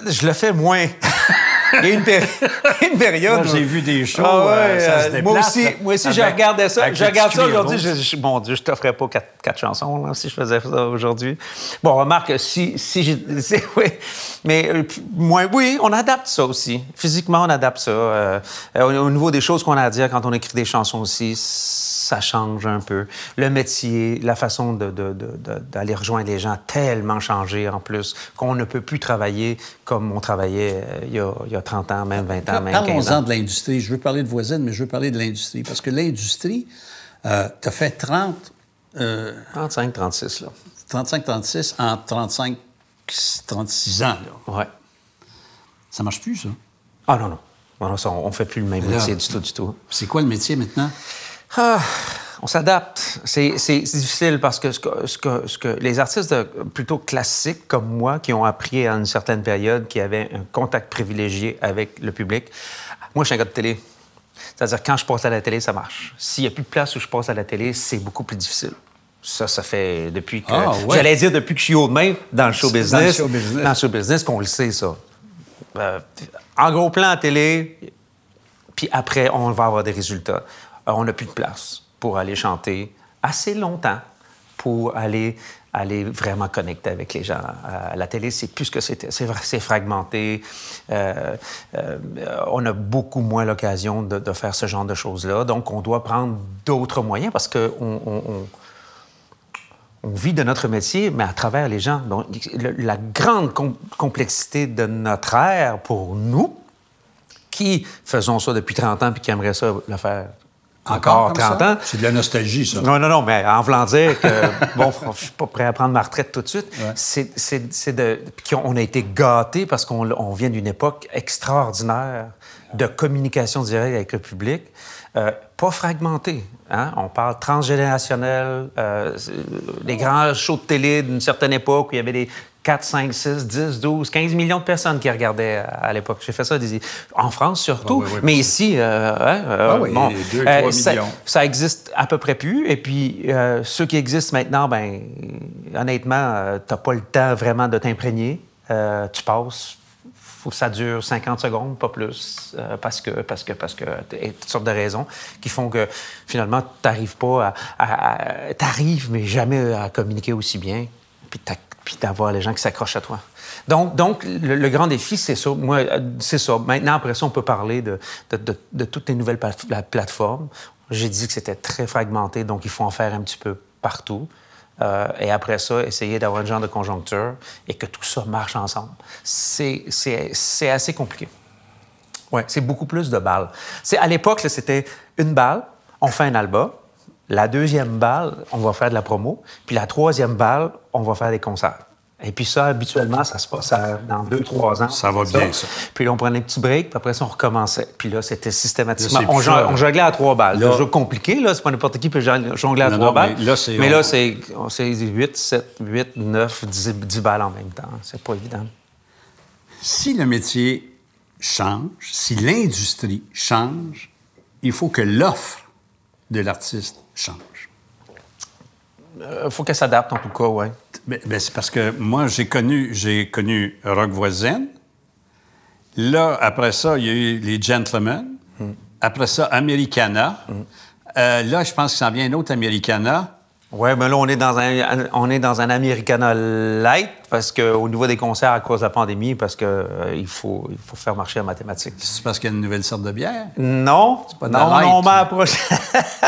Je le fais moins. Il y a une, période. j'ai vu des shows, ah euh, ça se déplace, Moi aussi, moi aussi je regardais ça. Je regarde ça aujourd'hui. Je, mon Dieu, je t'offrais pas quatre, quatre chansons là, si je faisais ça aujourd'hui. Bon, remarque, si, si j'ai. Oui. Mais euh, moi, oui, on adapte ça aussi. Physiquement, on adapte ça. Euh, au, niveau des choses qu'on a à dire quand on écrit des chansons aussi, ça change un peu. Le métier, la façon d'aller rejoindre les gens a tellement changé en plus qu'on ne peut plus travailler comme on travaillait il y a, il y a 30 ans, même 20 ans, même 15 ans. Parlons-en de l'industrie. Je veux parler de voisine, mais je veux parler de l'industrie. Parce que l'industrie, euh, tu as fait 30... 35, 36, là. 35, 36 en 35, 36 ans, là. Ouais. Ça marche plus, ça? Ah non, non. non on ne fait plus le même métier du tout, du tout. C'est quoi le métier maintenant? Ah, on s'adapte. C'est difficile parce que ce, que, ce, que, les artistes plutôt classiques comme moi, qui ont appris à une certaine période, qui avaient un contact privilégié avec le public, moi, je suis un gars de télé. C'est-à-dire, quand je passe à la télé, ça marche. S'il n'y a plus de place où je passe à la télé, c'est beaucoup plus difficile. Ça, ça fait depuis que. Ah, j'allais dire depuis que je suis haut de main dans le show business. Dans le show business. Dans le show business, qu'on le sait, ça. Euh, en gros plan à télé, puis après, on va avoir des résultats. On n'a plus de place pour aller chanter assez longtemps pour aller aller vraiment connecter avec les gens. La télé, c'est plus que c'était. C'est fragmenté. Euh, euh, on a beaucoup moins l'occasion de, faire ce genre de choses-là. Donc, on doit prendre d'autres moyens parce qu'on on, on, vit de notre métier, mais à travers les gens. Donc, la grande complexité de notre ère pour nous, qui faisons ça depuis 30 ans puis qui aimeraient ça le faire encore 30 ans? C'est de la nostalgie, ça. Non, non, non, mais en voulant dire que, bon, je suis pas prêt à prendre ma retraite tout de suite, c'est de. on a été gâtés parce qu'on vient d'une époque extraordinaire de communication directe avec le public, euh, pas fragmentée. Hein? On parle transgénérationnel, euh, les grands shows de télé d'une certaine époque où il y avait des 4, 5, 6, 10, 12, 15 millions de personnes qui regardaient à, l'époque. J'ai fait ça en France surtout, ah mais ici, euh, hein, euh, ah oui, 2, 3 euh, ça, ça, existe à peu près plus. Et puis, ceux qui existent maintenant, ben, honnêtement, tu n'as pas le temps vraiment de t'imprégner. tu passes faut que ça dure 50 secondes, pas plus, euh, parce que, parce que, parce que, et toutes sortes de raisons qui font que finalement, tu n'arrives pas à, t'arrives, mais jamais à communiquer aussi bien, puis, d'avoir les gens qui s'accrochent à toi. Donc, donc le, grand défi, c'est ça. Moi, c'est ça. Maintenant, après ça, on peut parler de, de, de, toutes les nouvelles plateformes. J'ai dit que c'était très fragmenté, donc il faut en faire un petit peu partout. Euh, et après ça, essayer d'avoir un genre de conjoncture et que tout ça marche ensemble. C'est assez compliqué. Oui, c'est beaucoup plus de balles. À l'époque, c'était une balle, on fait un album. La deuxième balle, on va faire de la promo. Puis la troisième balle, on va faire des concerts. Et puis ça, habituellement, ça se passe dans deux, trois ans. Ça va bien, ça. Puis là, on prenait un petit break, puis après ça, on recommençait. Puis là, c'était systématiquement... on, jonglait à trois balles. C'est un jeu compliqué, là. C'est pas n'importe qui peut jongler à trois balles. Mais là, c'est... Mais là, c'est 8, 7, 8, 9, 10, 10 balles en même temps. C'est pas évident. Si le métier change, si l'industrie change, il faut que l'offre de l'artiste change. Il euh, faut qu'elle s'adapte, en tout cas, oui. Ben, ben, c'est parce que moi, j'ai connu, j'ai connu Rock Voisine. Là, après ça, il y a eu les Gentlemen. Hmm. Après ça, Americana. Hmm. Euh, là, je pense qu'il s'en vient un autre Americana. Oui, mais là, on est dans un, on est dans un Americana light parce qu'au niveau des concerts, à cause de la pandémie, parce qu'il euh, il faut, il faut faire marcher la mathématique. C'est parce qu'il y a une nouvelle sorte de bière? Non. C'est pas non, non, on m'a approché.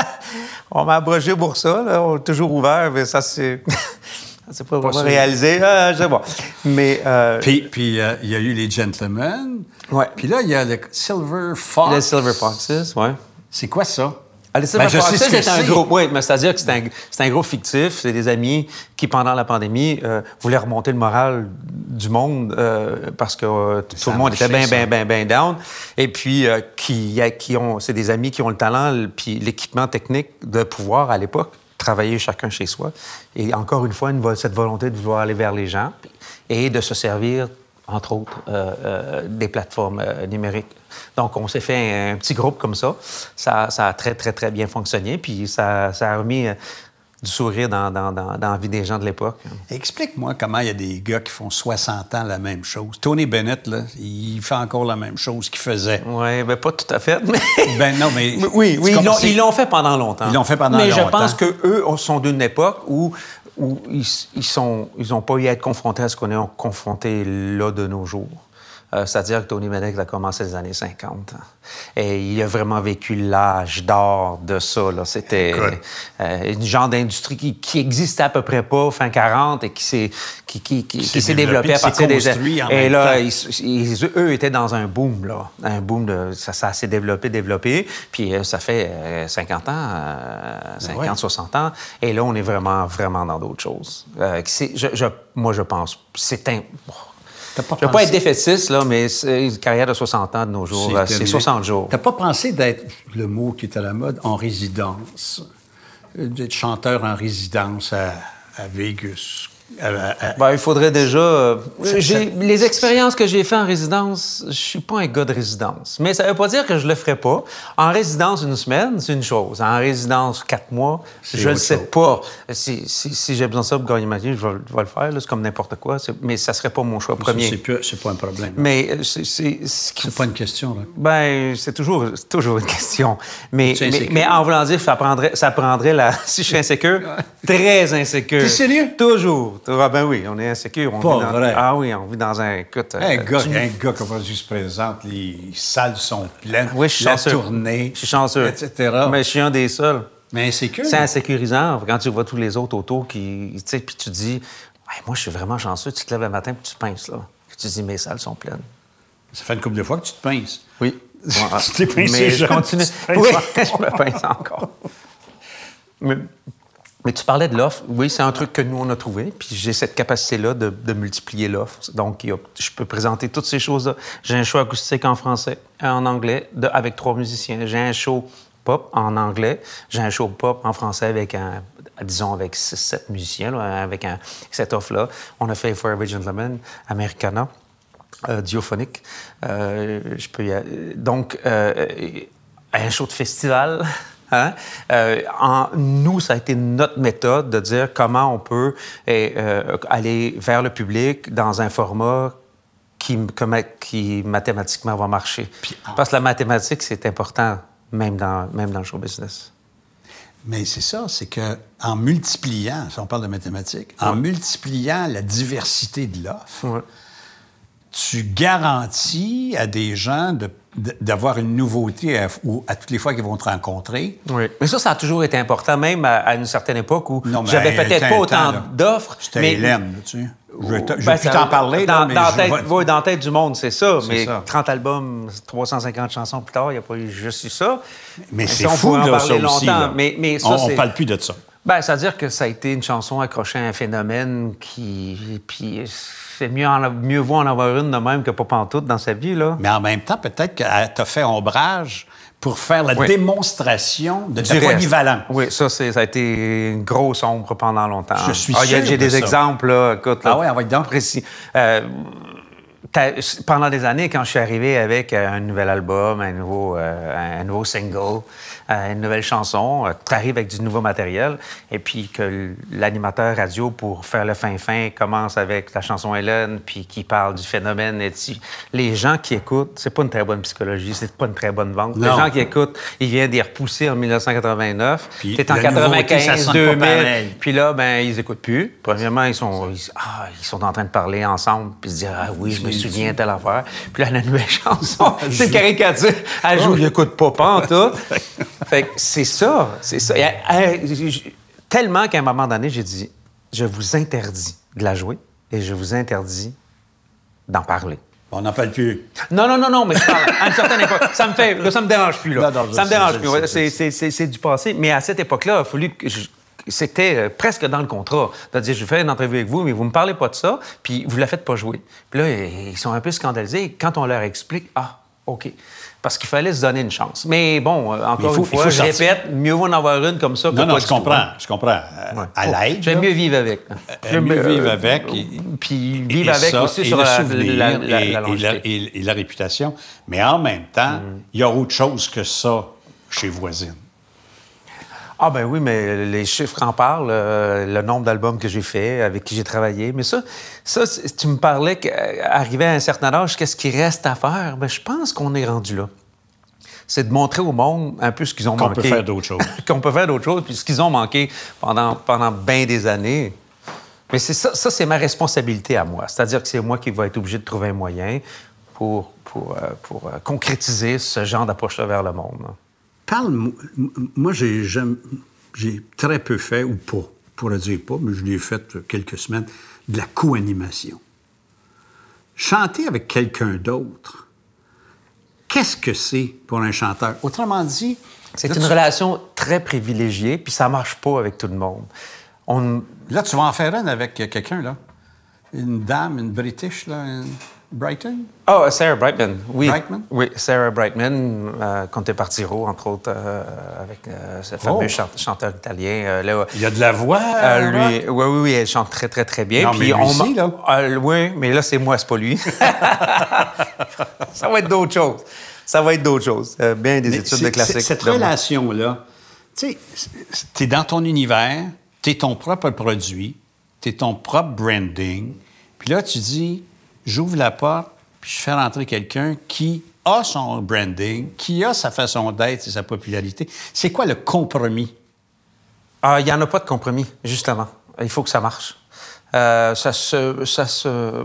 on m'a approché pour ça. Là. On est toujours ouvert, mais ça, c'est. c'est pas, vraiment réalisé. Ah, je sais pas. Mais. Euh... Puis, puis euh, il y a eu les Gentlemen. Ouais. Puis là, il y a le Silver Fox. Le Silver Foxes, oui. C'est quoi ça? Ben, c'est un groupe. Oui, mais c'est-à-dire que c'est un, un, groupe fictif. C'est des amis qui, pendant la pandémie, euh, voulaient remonter le moral du monde euh, parce que euh, tout le monde était bien, bien, bien, bien down. Et puis, qui, qui ont, c'est des amis qui ont le talent puis l'équipement technique de pouvoir, à l'époque, travailler chacun chez soi. Et encore une fois, une, cette volonté de vouloir aller vers les gens et de se servir entre autres, euh, euh, des plateformes euh, numériques. Donc, on s'est fait un, petit groupe comme ça. ça. ça. a très, très, très bien fonctionné. Puis, ça, ça a remis du sourire dans, dans, dans, dans, la vie des gens de l'époque. Explique-moi comment il y a des gars qui font 60 ans la même chose. Tony Bennett, là, il fait encore la même chose qu'il faisait. Oui, bien pas tout à fait. Mais... ben non, mais... oui, oui ils l'ont fait pendant longtemps. Ils l'ont fait pendant longtemps. Mais je pense qu'eux sont d'une époque où où ils n'ont ils pas eu à être confrontés à ce qu'on est confronté là de nos jours. Euh, c'est-à-dire que Tony Bennett a commencé les années 50. Et il a vraiment vécu l'âge d'or de ça. C'était euh, une genre d'industrie qui, qui existait à peu près pas fin 40 et qui s'est qui, qui, qui, s'est développée à partir des... Et là, ils, eux étaient dans un boom, là. Un boom, de, ça, ça s'est développé, développé. Puis euh, ça fait 50 ans, 50, 60 ans. Et là, on est vraiment, vraiment dans d'autres choses. Je, je, moi, je pense, c'est un... Je ne veux pas être défaitiste, là, mais c'est une carrière de 60 ans de nos jours. C'est 60 jours. Tu n'as pas pensé d'être, le mot qui est à la mode, en résidence? D'être chanteur en résidence à, à Vegas, ben, il faudrait déjà. Euh, les expériences que j'ai faites en résidence, je suis pas un gars de résidence. Mais ça veut pas dire que je le ferai pas. En résidence une semaine, c'est une chose. En résidence quatre mois, je ne sais pas. Si, si, j'ai besoin de ça pour gagner ma vie, je vais, le faire. C'est comme n'importe quoi. Mais ça serait pas mon choix premier. C'est pas un problème. Mais euh, c'est. C'est pas une question. Là. Ben, c'est toujours, toujours une question. Mais, mais, en voulant dire, ça prendrait, ça prendrait la. si je suis insécure, très insécure. T'es sérieux? Toujours. Ah ben oui, on est insécure. On Pas vrai. Ah oui, on vit dans un... Écoute, un, gars, un gars aujourd'hui se présente, les salles sont pleines, oui, je suis la chanceux. tournée, je suis chanceux. etc. Mais je suis un des seuls. Mais insécure. C'est insécurisant quand tu vois tous les autres autour qui... Tu sais, puis tu dis, moi, je suis vraiment chanceux. Tu te lèves le matin puis tu te pinces, là. Puis tu dis, mes salles sont pleines. Ça fait une couple de fois que tu te pinces. Oui. tu t'es pincé Mais je continue. Oui, je me pince encore. Mais mais tu parlais de l'offre. Oui, c'est un truc que nous, on a trouvé. Puis j'ai cette capacité-là de, multiplier l'offre. Donc, je peux présenter toutes ces choses-là. J'ai un show acoustique en français, en anglais, avec trois musiciens. J'ai un show pop en anglais. J'ai un show pop en français avec un, disons, avec six, sept musiciens, avec un, cette offre-là. On a fait Forever Gentleman, Americana, euh, Diophonique. Euh, je peux y aller. Donc, euh, un show de festival. Hein? Euh, en, nous, ça a été notre méthode de dire comment on peut eh, euh, aller vers le public dans un format qui, mathématiquement va marcher. ah. Parce que la mathématique, c'est important, même dans, même dans le show business. Mais c'est ça, c'est que en multipliant, si on parle de mathématiques, en multipliant la diversité de l'offre, Ouais. Tu garantis à des gens de- d'avoir une nouveauté à, ou à toutes les fois qu'ils vont te rencontrer? Oui. Mais ça, ça a toujours été important, même à, à une certaine époque où j'avais peut-être pas autant d'offres. C'était mais- Hélène, tu sais. Je vais je Ben, t'en parler, dans, là, mais dans, je tête, oui, dans tête du monde, c'est ça. Mais ça. 30 albums, 350 chansons plus tard, il n'y a pas eu juste ça. Mais c'est fou, là, ça aussi. longtemps. là. Mais, mais ça, on, on parle plus de ça. Ben, c'est-à-dire que ça a été une chanson accrochée à un phénomène qui... Puis c'est mieux, en, mieux vaut en avoir une de même que pas pantoute dans sa vie, là. Mais en même temps, peut-être qu'elle t'a fait ombrage pour faire la Oui. démonstration de Du ta polyvalence. Oui, ça, ça a été une grosse ombre pendant longtemps. Je suis Ah, sûr J'ai de des ça. exemples, là, écoute. Ah là, ouais, envoie donc. Précis. Euh, pendant des années, quand je suis arrivé avec euh, un nouvel album, un nouveau, euh, un nouveau single, euh, une nouvelle chanson, tu arrives avec du nouveau matériel, et puis que l'animateur radio, pour faire le fin-fin, commence avec la chanson Hélène, puis qui parle du phénomène. Et tu- les gens qui écoutent, c'est pas une très bonne psychologie, c'est pas une très bonne vente. Les gens qui écoutent, ils viennent d'y repousser en 1989. Puis T'es en la nouveauté, ça 95, sonne pas 2000. pareil. Puis là, ben, ils écoutent plus. Premièrement, ils sont, ils, ah, ils sont en train de parler ensemble, puis se dire, ah oui, je me souviens de telle affaire. Puis là, la nouvelle chanson, c'est une caricature. Elle joue, il écoute pas, pas en tout. fait que c'est ça, c'est ça. Et, euh, tellement qu'à un moment donné, j'ai dit, je vous interdis de la jouer et je vous interdis d'en parler. On n'en parle plus. Non, non, non, non, mais je parle à une certaine époque. Ça me fait. Là, ça me dérange plus, là. Non, non, je ça me sais, dérange plus. ouais, c'est- du passé. Mais à cette époque-là, il a fallu que. je- C'était euh, presque dans le contrat. C'est-à-dire, je vais faire une entrevue avec vous, mais vous me parlez pas de ça, puis vous la faites pas jouer. Puis là, ils sont un peu scandalisés. Et Quand on leur explique, ah, OK. Parce qu'il fallait se donner une chance. Mais bon, euh, encore faut- une fois, je sortir. répète, mieux vaut en avoir une comme ça que Non, non, du je comprends. hein. Je comprends. Euh, Ouais. À l'aide. J'aime mieux vivre avec. J'aime mieux euh, vivre avec. et- Puis et vivre avec ça, aussi et sur le la, la, la- et, la et longévité. et- et la réputation. Mais en même temps, il y a autre chose que ça chez Voisine. Ah ben oui, mais les chiffres en parlent, euh, le nombre d'albums que j'ai fait, avec qui j'ai travaillé. Mais ça, ça tu me parlais qu'arrivé à un certain âge, qu'est-ce qui reste à faire? Ben, je pense qu'on est rendu là. C'est de montrer au monde un peu ce qu'ils ont Qu'on manqué. peut faire d'autres choses. Qu'on peut faire d'autres choses, puis ce qu'ils ont manqué pendant, pendant bien des années. Mais c'est ça, ça c'est ma responsabilité à moi. C'est-à-dire que c'est moi qui vais être obligé de trouver un moyen pour, pour, euh, pour euh, concrétiser ce genre d'approche-là vers le monde. Parle, moi, j'ai très peu fait, ou pas, pour le dire pas, mais je l'ai fait quelques semaines, de la co-animation. Chanter avec quelqu'un d'autre, qu'est-ce que c'est pour un chanteur? Autrement dit, C'est une tu- relation très privilégiée, puis ça marche pas avec tout le monde. On... Là, tu vas en faire une avec quelqu'un, là. Une dame, une British, là, une Brighton? Oh, Sarah Brightman, oui. Brightman? Oui, Sarah Brightman, euh, Conte Partiro, entre autres, euh, avec euh, ce fameux Oh. chan- chanteur italien. euh, là, Il y a de la voix. euh, lui, oui, oui, oui, elle chante très, très, très bien. Non, Puis mais lui on aussi, là. Euh, oui, mais là, c'est moi, c'est pas lui. ça va être d'autres choses. Ça va être d'autres choses. Euh, bien des Mais études de classique. Cette relation-là, tu sais, tu es dans ton univers, tu es ton propre produit, tu es ton propre branding. Puis là, tu dis, j'ouvre la porte, puis je fais rentrer quelqu'un qui a son branding, qui a sa façon d'être et sa popularité. C'est quoi le compromis? Ah, il n'y en a pas de compromis, justement. Il faut que ça marche. Euh, ça se. Ça se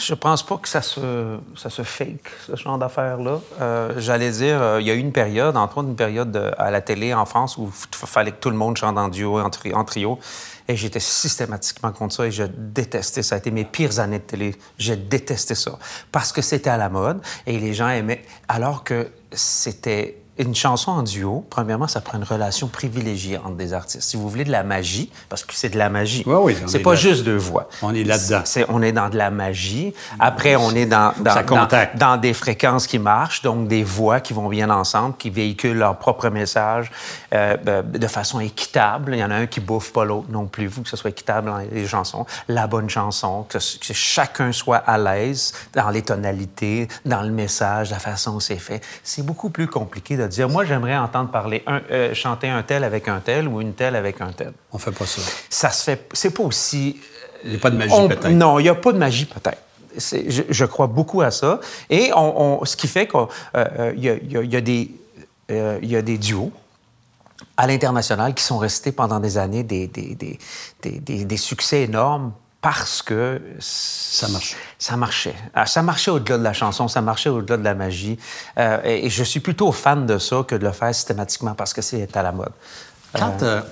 je pense pas que ça se, ça se fake, ce genre d'affaires-là. Euh, J'allais dire, euh, il y a eu une période, entre autres une période de- à la télé en France où il fallait que tout le monde chante en duo, en, en trio. Et j'étais systématiquement contre ça et je détestais ça. Ça a été mes pires années de télé. J'ai détesté ça. Parce que c'était à la mode et les gens aimaient. Alors que c'était une chanson en duo, premièrement, ça prend une relation privilégiée entre des artistes. Si vous voulez de la magie, parce que c'est de la magie, Oui, oui, c'est est pas là- juste deux voix. On est là-dedans. On est dans de la magie. Après, on est dans, dans, ça dans, contacte. dans des fréquences qui marchent, donc des voix qui vont bien ensemble, qui véhiculent leur propre message euh, euh, de façon équitable. Il y en a un qui bouffe pas l'autre non plus. Faut que ce soit équitable dans les chansons. La bonne chanson, que, que chacun soit à l'aise dans les tonalités, dans le message, la façon où c'est fait. C'est beaucoup plus compliqué de dire, moi, j'aimerais entendre parler, un, euh, chanter un tel avec un tel ou une telle avec un tel. On fait pas ça. Ça se fait... C'est pas aussi... Il n'y a pas de magie, On- peut-être. Non, il n'y a pas de magie, peut-être. je, je crois beaucoup à ça. Et on, on- ce qui fait qu'il y, a- il y a- il y a des, euh, y a des duos à l'international qui sont restés pendant des années des, des- des- des succès énormes parce que ça marchait. Ça marchait. Ah, Ça marchait au-delà de la chanson, ça marchait au-delà de la magie. Euh, et, et je suis plutôt fan de ça que de le faire systématiquement parce que c'est à la mode. Quand, euh,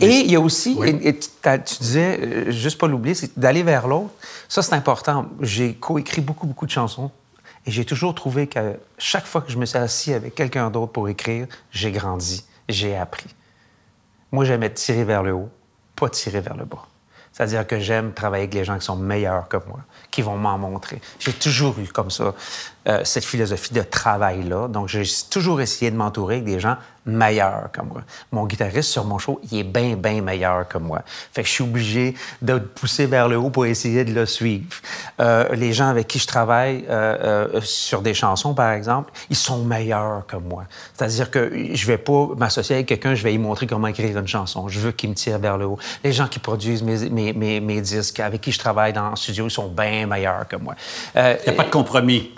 Et il y a aussi, Oui. et- et tu t'as- tu disais, euh, juste pas l'oublier, c'est d'aller vers l'autre. Ça, c'est important. J'ai coécrit beaucoup, beaucoup de chansons. Et j'ai toujours trouvé que chaque fois que je me suis assis avec quelqu'un d'autre pour écrire, j'ai grandi, j'ai appris. Moi, j'aimais tirer vers le haut, pas tirer vers le bas. C'est-à-dire que j'aime travailler avec les gens qui sont meilleurs que moi, qui vont m'en montrer. J'ai toujours eu comme ça euh, cette philosophie de travail-là. Donc, j'ai toujours essayé de m'entourer avec des gens meilleurs que moi. Mon guitariste sur mon show, il est bien, bien meilleur que moi. Fait que je suis obligé de pousser vers le haut pour essayer de le suivre. Euh, les gens avec qui je travaille euh, euh, sur des chansons, par exemple, ils sont meilleurs que moi. C'est-à-dire que je vais pas m'associer avec quelqu'un, je vais lui montrer comment écrire une chanson. Je veux qu'il me tire vers le haut. Les gens qui produisent mes, mes, mes, disques, avec qui je travaille dans le studio, ils sont bien meilleurs que moi. Il n'y a pas de compromis.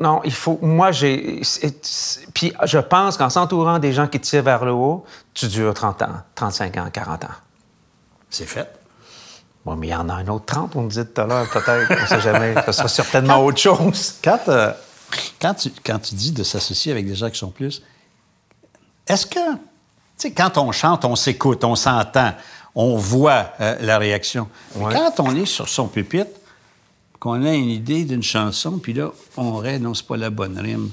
Non. Il faut. Moi, j'ai. Puis je pense qu'en s'entourant des gens qui tirent vers le haut, tu dures 30 ans, 35 ans, 40 ans. C'est fait. Bon, mais il y en a un autre 30, on me dit tout à l'heure, peut-être. On sait jamais. Ce sera certainement autre chose. Quand, euh, quand, tu, quand tu dis de s'associer avec des gens qui sont plus, est-ce que, tu sais, quand on chante, on s'écoute, on s'entend, on voit euh, la réaction. Mais quand on est sur son pupitre, qu'on a une idée d'une chanson, puis là, on rêve, non, c'est pas la bonne rime.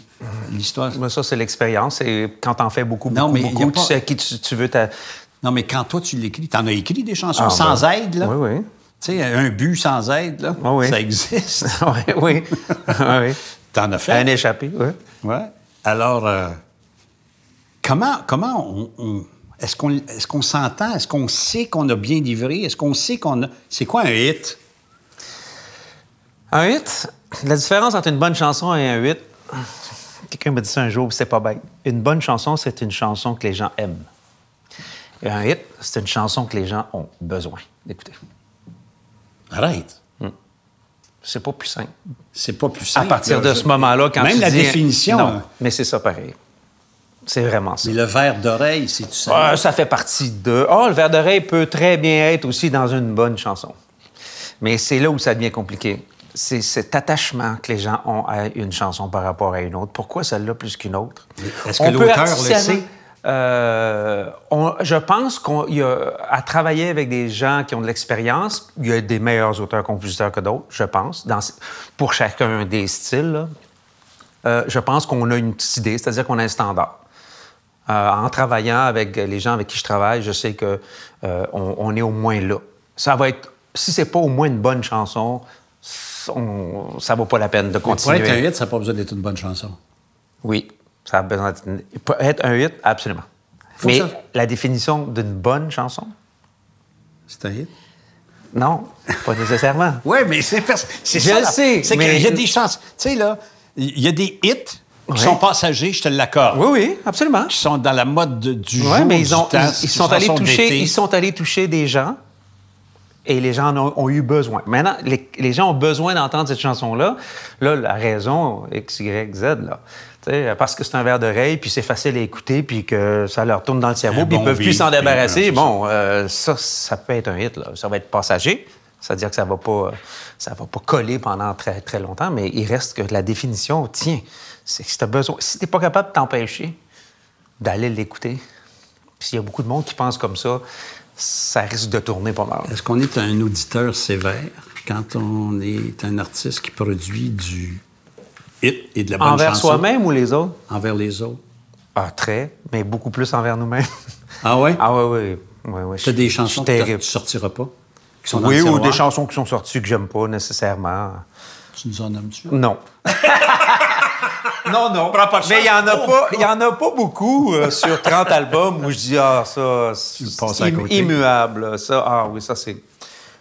L'histoire. Mais ça, c'est l'expérience. Et quand t'en fais beaucoup, beaucoup, Non, mais beaucoup, pas- tu sais à qui tu, tu veux ta... Non, mais quand toi, tu l'écris, t'en as écrit des chansons Ah, sans ben, aide, là? Oui, oui. Tu sais, un but sans aide, là, Ah oui. ça existe. oui, oui. oui. T'en as fait? Un échappé, oui. Ouais. Alors, euh, comment, comment on, on- est-ce qu'on est qu'on s'entend? Est-ce qu'on sait qu'on a bien livré? Est-ce qu'on sait qu'on a... C'est quoi un hit? Un hit, la différence entre une bonne chanson et un hit, quelqu'un m'a dit ça un jour, c'est pas bête. Une bonne chanson, c'est une chanson que les gens aiment. Et un hit, c'est une chanson que les gens ont besoin d'écouter. Arrête. C'est pas plus simple. C'est pas plus À simple. partir là. de Je- ce moment-là, quand Même tu la dis- définition. Non, hein. mais c'est ça pareil. C'est vraiment ça. Mais le verre d'oreille, c'est tout ça. Ah, ça fait partie de. Oh, le verre d'oreille peut très bien être aussi dans une bonne chanson. Mais c'est là où ça devient compliqué. C'est cet attachement que les gens ont à une chanson par rapport à une autre. Pourquoi celle-là plus qu'une autre? Est-ce que l'auteur le sait? Euh, on- je pense qu'on y a, à travailler avec des gens qui ont de l'expérience, il y a des meilleurs auteurs-compositeurs que d'autres, je pense, dans, pour chacun des styles. là. Euh, je pense qu'on a une petite idée, c'est-à-dire qu'on a un standard. Euh, en travaillant avec les gens avec qui je travaille, je sais que on, on est au moins là. Ça va être, si c'est pas au moins une bonne chanson, on- ça vaut pas la peine de Pour continuer. être un hit, ça n'a pas besoin d'être une bonne chanson. Oui, ça a besoin d'être une- pour être un hit, absolument. Faut Mais ça. la définition d'une bonne chanson, C'est un hit? non, pas nécessairement. Oui, mais c'est parce- c'est Je ça. le sais, C'est mais- qu'il y a des chances. Tu sais, là, il y a des hits qui sont passagers, je te l'accorde. Oui, oui, absolument. Qui sont dans la mode de- du Ouais, jour, mais ils, ont, temps, ils, sont allés toucher, ils sont allés toucher des gens et les gens en ont, ont eu besoin. Maintenant, les, les gens ont besoin d'entendre cette chanson-là. Là, la raison, X, Y, Z, là. Parce que c'est un verre d'oreille, puis c'est facile à écouter, puis que ça leur tourne dans le cerveau, puis ils bon peuvent plus s'en puis, débarrasser. bon, euh, ça, ça peut être un hit. Là. Ça va être passager. C'est-à-dire que ça va pas, ça va pas coller pendant très, très longtemps, mais il reste que la définition tient. C'est que si t'as besoin, si t'es pas capable de t'empêcher d'aller l'écouter, puis s'il y a beaucoup de monde qui pense comme ça, ça risque de tourner pas mal. Est-ce qu'on est un auditeur sévère quand on est un artiste qui produit du hit et de la bonne Envers chanson? soi-même ou les autres? Envers les autres. Ah, très, mais beaucoup plus envers nous-mêmes. Ah ouais? ah, oui, oui. oui, oui. Tu as des chansons que tu sortiras pas? Qui sont dans Oui, ou des chansons qui sont sorties que j'aime pas nécessairement. Tu nous en nommes-tu? Non. non, non. Prends pas de Mais il y en a pas, il y en a pas beaucoup euh, sur 30 albums où je dis ah ça c'est immuable, ça. Ah oui, ça c'est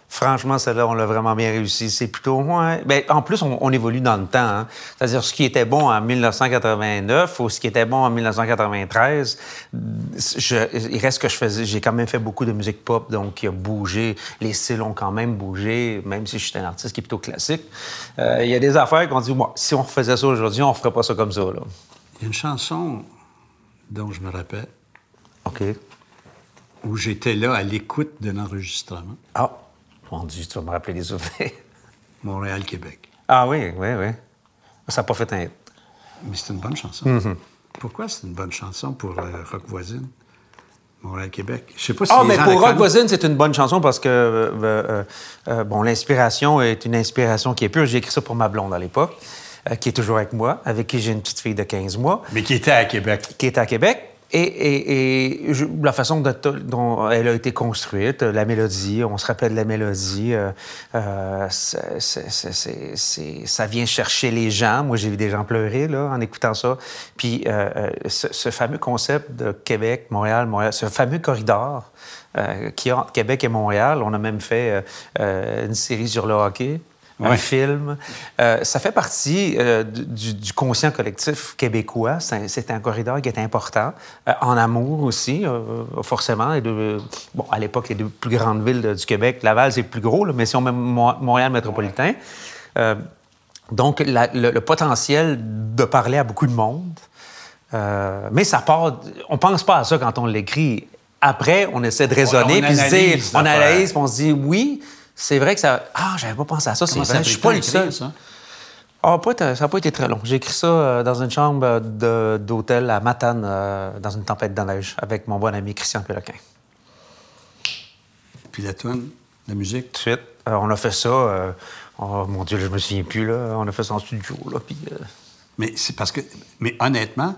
Franchement, celle-là, on l'a vraiment bien réussi. C'est plutôt. Ouais. Ben, en plus, on, évolue dans le temps. Hein. C'est-à-dire, ce qui était bon en 1989 ou ce qui était bon en 1993, il reste que je faisais. J'ai quand même fait beaucoup de musique pop, donc il a bougé. Les styles ont quand même bougé, même si je suis un artiste qui est plutôt classique. Euh, il y a des affaires qu'on dit, moi, si on refaisait ça aujourd'hui, on ne ferait pas ça comme ça. Là. Il y a une chanson dont je me rappelle. OK. Où j'étais là à l'écoute d'un enregistrement. Ah! Mon Dieu, tu vas me rappeler des souvenirs. Montréal-Québec. Ah oui, oui, oui. Ça n'a pas fait un hit. Mais c'est une bonne chanson. Mm-hmm. Pourquoi c'est une bonne chanson pour euh, Rock Voisine? Montréal-Québec. Je sais pas si Ah, mais pour Rock Voisine, c'est une bonne chanson parce que, euh, euh, bon, l'inspiration est une inspiration qui est pure. J'ai écrit ça pour ma blonde à l'époque, qui est toujours avec moi, avec qui j'ai une petite fille de 15 mois. Mais qui était à Québec. Qui était à Québec. Et, la façon dont, elle a été construite, la mélodie, on se rappelle de la mélodie, euh, euh, ça vient chercher les gens. Moi, j'ai vu des gens pleurer là, en écoutant ça. Puis euh, ce, fameux concept de Québec, Montréal, Montréal, ce fameux corridor qui est entre Québec et Montréal, on a même fait une série sur le hockey un film. Euh, ça fait partie euh, du, conscient collectif québécois. C'est un, corridor qui est important. Euh, en amour aussi, forcément. Et de, bon, à l'époque, les deux plus grandes villes du Québec, Laval, c'est plus gros, mais si on met Montréal métropolitain. donc, le, potentiel de parler à beaucoup de monde. mais ça part. On pense pas à ça quand on l'écrit. Après, on essaie de raisonner, puis on analyse, puis on se dit oui, c'est vrai que ça. Ah, j'avais pas pensé à ça. C'est vrai. Je suis pas le seul. Ça? Ah, ça n'a pas été très long. J'ai écrit ça euh, dans une chambre d'hôtel à Matane, euh, dans une tempête de neige, avec mon bon ami Christian Péloquin. Puis la tune, la musique? Tout de suite. Euh, on a fait ça. oh mon Dieu, je me souviens plus, là. On a fait ça en studio, là. Puis, Mais c'est parce que. Mais honnêtement,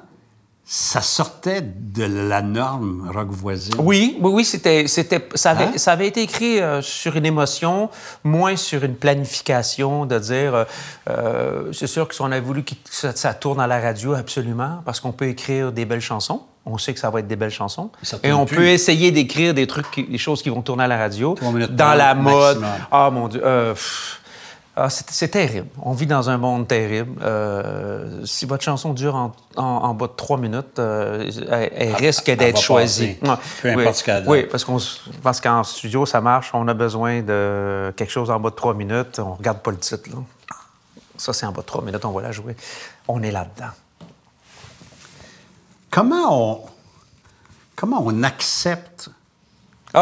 ça sortait de la norme rock voisine. Oui, oui, oui, c'était, c'était, ça, avait, hein? ça avait été écrit euh, sur une émotion, moins sur une planification, de dire, euh, euh, c'est sûr que si on a voulu que ça, tourne à la radio, absolument, parce qu'on peut écrire des belles chansons. On sait que ça va être des belles chansons. Et on peut essayer d'écrire des trucs, des choses qui vont tourner à la radio, dans la mode. Ah, mon Dieu. Ah, c'est terrible. On vit dans un monde terrible. Euh, si votre chanson dure en, bas de trois minutes, euh, elle, risque d'être choisie. Peu importe ce qu'elle Oui, parce, qu'on, parce qu'en studio, ça marche. On a besoin de quelque chose en bas de trois minutes. On regarde pas le titre. Ça, c'est en bas de trois minutes. On va la jouer. On est là-dedans. Comment on, comment on accepte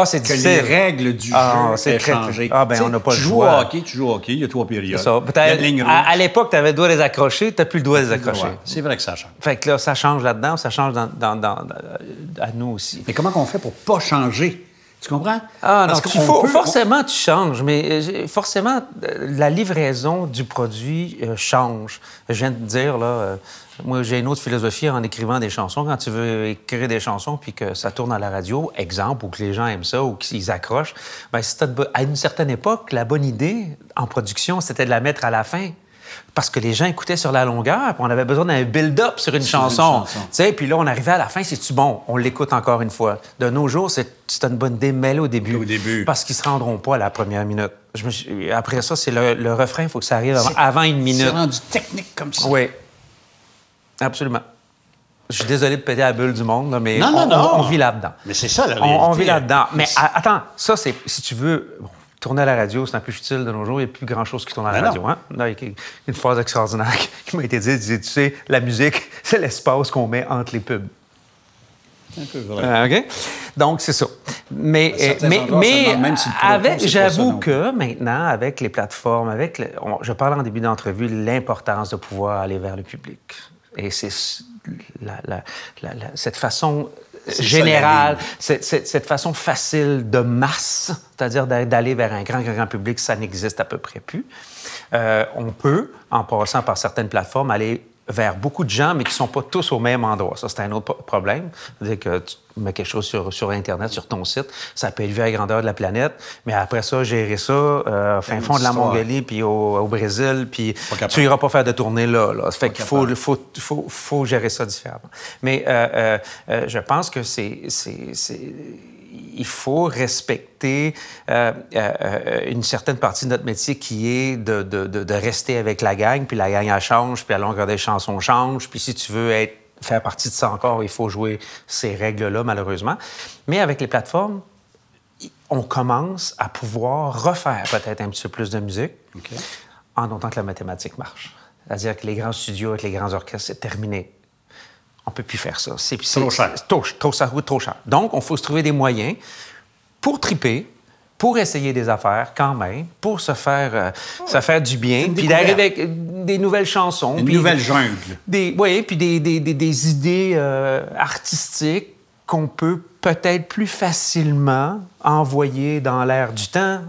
ah, c'est que les règles du ah, jeu c'est changé. Ah, ben, on n'a pas le joues au hockey, tu joues au hockey, il y a trois périodes. Ça. à, l'époque, tu avais le doigt des accrochés, tu n'as plus le doigt des accrochés. C'est vrai que ça change. Fait que là, ça change là-dedans, ça change dans, à nous aussi. Mais comment on fait pour pas changer? Tu comprends? Ah non, faut, forcément, tu changes, mais euh, forcément, euh, la livraison du produit euh, change. Je viens de dire, là, moi, j'ai une autre philosophie en écrivant des chansons. Quand tu veux écrire des chansons puis que ça tourne à la radio, exemple, ou que les gens aiment ça ou qu'ils accrochent, bien, à une certaine époque, la bonne idée en production, c'était de la mettre à la fin parce que les gens écoutaient sur la longueur, puis on avait besoin d'un build-up sur une chanson. Tu puis là, on arrivait à la fin, c'est-tu bon? On l'écoute encore une fois. De nos jours, c'est une bonne idée, mais au début. Au début. Parce qu'ils se rendront pas à la première minute. Après ça, c'est le, refrain, il faut que ça arrive avant, une minute. C'est rendu technique comme ça. Oui. Absolument. Je suis désolé de péter la bulle du monde, mais on, vit là-dedans. Mais c'est ça, la réalité. On, vit là-dedans. Mais attends, ça, c'est, si tu veux, tourner à la radio, c'est un peu futile de nos jours. Il n'y a plus grand-chose qui tourne à la ben radio. Hein? il y a une phrase extraordinaire qui m'a été dite. Disait, tu sais, la musique, c'est l'espace qu'on met entre les pubs. Un peu vrai. Euh, OK? Donc, c'est ça. Mais, mais, mais avec, j'avoue que maintenant, avec les plateformes, avec je parlais en début d'entrevue, l'importance de pouvoir aller vers le public. Et c'est cette façon générale, cette, façon facile de masse, c'est-à-dire d'aller vers un grand, grand public, ça n'existe à peu près plus. Euh, on peut, en passant par certaines plateformes, aller vers beaucoup de gens, mais qui ne sont pas tous au même endroit. Ça, c'est un autre problème. C'est-à-dire que tu mets quelque chose sur, sur, Internet, sur ton site, ça peut vu à la grandeur de la planète, mais après ça, gérer ça, euh, fin fond de la Mongolie, puis au, Brésil, puis tu n'iras pas faire de tournée là. là. Fait qu'il faut, faut, faut, faut, gérer ça différemment. Mais euh, euh, euh je pense que c'est il faut respecter euh, euh, une certaine partie de notre métier qui est de, de, de, rester avec la gang, puis la gang, elle change, puis à longueur des chansons change, puis si tu veux être, faire partie de ça encore, il faut jouer ces règles-là, malheureusement. Mais avec les plateformes, on commence à pouvoir refaire peut-être un petit peu plus de musique en autant que la mathématique marche. C'est-à-dire que les grands studios avec les grands orchestres, c'est terminé. On ne peut plus faire ça. C'est trop cher. Trop, ça coûte trop cher. Donc, on faut se trouver des moyens pour triper, pour essayer des affaires quand même, pour se faire, euh, se faire du bien, puis d'arriver avec des nouvelles chansons. Une nouvelle jungle. Des, oui, puis des, des, des, idées euh, artistiques qu'on peut peut-être plus facilement envoyer dans l'air du temps,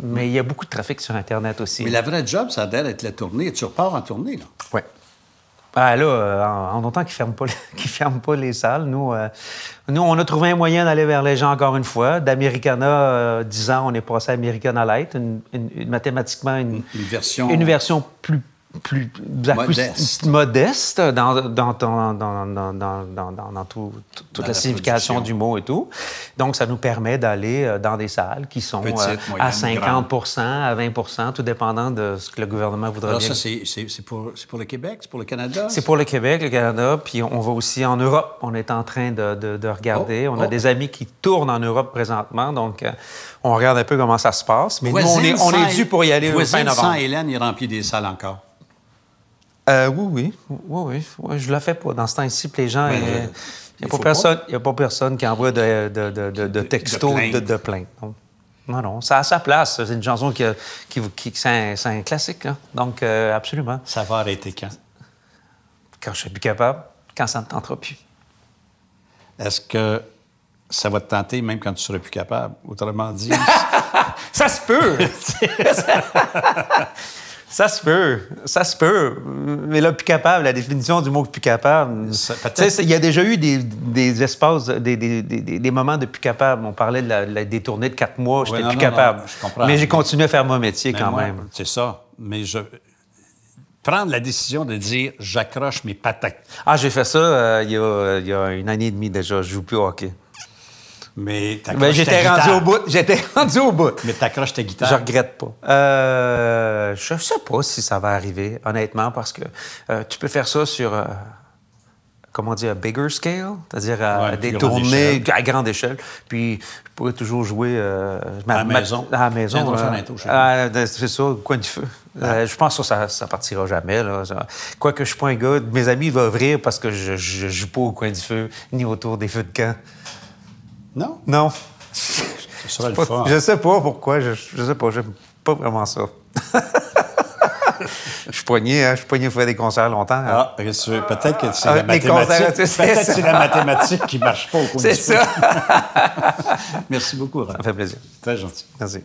mais il y a beaucoup de trafic sur Internet aussi. Mais la vraie job, ça doit être la tournée. Tu repars en tournée, là. Oui. Ben là, euh, en, autant qu'ils ne ferment, pas, ferment pas les salles, nous, euh, nous, on a trouvé un moyen d'aller vers les gens encore une fois. D'Americana, euh, 10 ans, on est passé à Americana Light, une, mathématiquement une, une, version... une version plus plus, modeste, modeste dans, dans, dans, dans tout, toute la, signification du mot et tout. Donc, ça nous permet d'aller euh, dans des salles qui sont euh, à 50 à 20 tout dépendant de ce que le gouvernement voudrait Alors, ça, c'est pour, pour, le Québec, c'est pour le Canada? C'est pour le Québec, le Canada, puis on va aussi en Europe. On est en train de, de, regarder. Oh, on a oh. des amis qui tournent en Europe présentement, donc euh, on regarde un peu comment ça se passe. Mais nous, on est, on est dû pour y aller au fin novembre. Hélène, il remplit des salles encore. Euh, oui, oui, oui, oui. Je la fais pas dans ce temps-ci. Les gens, il n'y a, pas personne, a pas personne qui envoie de, de, de, de textos de, plainte. Non, non, ça a sa place. C'est une chanson qui, qui, qui c'est un, classique. Là. Donc, euh, absolument. Ça va arrêter quand? Quand je serai plus capable, quand ça ne tentera plus. Est-ce que ça va te tenter même quand tu seras plus capable? Autrement dit... ça se peut! Ça se peut, ça se peut. Mais là, plus capable, la définition du mot plus capable, il y a déjà eu des, des espaces, des, des, des, moments de plus capable. On parlait de la, des tournées de quatre mois, j'étais plus capable. mais j'ai continué à faire mon métier quand même. C'est ça. Mais je, prendre la décision de dire j'accroche mes patins. Ah, j'ai fait ça euh, il, y a, il, y a, une année et demie déjà. Je joue plus au hockey. Mais ben, j'étais rendu au bout. J'étais rendu au bout. Mais t'accroches ta guitare. Je regrette pas. Euh, je sais pas si ça va arriver, honnêtement, parce que euh, tu peux faire ça sur, euh, comment dire, bigger scale, c'est-à-dire à des tournées à grande échelle. Puis je pourrais toujours jouer à la maison. À la maison. Ah, c'est ça, au coin du feu. je pense que ça, ça partira jamais. Là. Quoique je ne suis pas un gars, mes amis vont rire parce que je, ne joue pas au coin du feu ni autour des feux de camp. Non? Non. Ce serait le fun. Je sais pas pourquoi. Je, je sais pas. J'aime pas vraiment ça. je suis poigné, hein? je suis poigné pour faire des concerts longtemps. Hein. Ah, peut-être que c'est la mathématique. Peut-être c'est la mathématique qui marche pas au cours C'est ça. Merci beaucoup, Ça fait plaisir. Très gentil. Merci.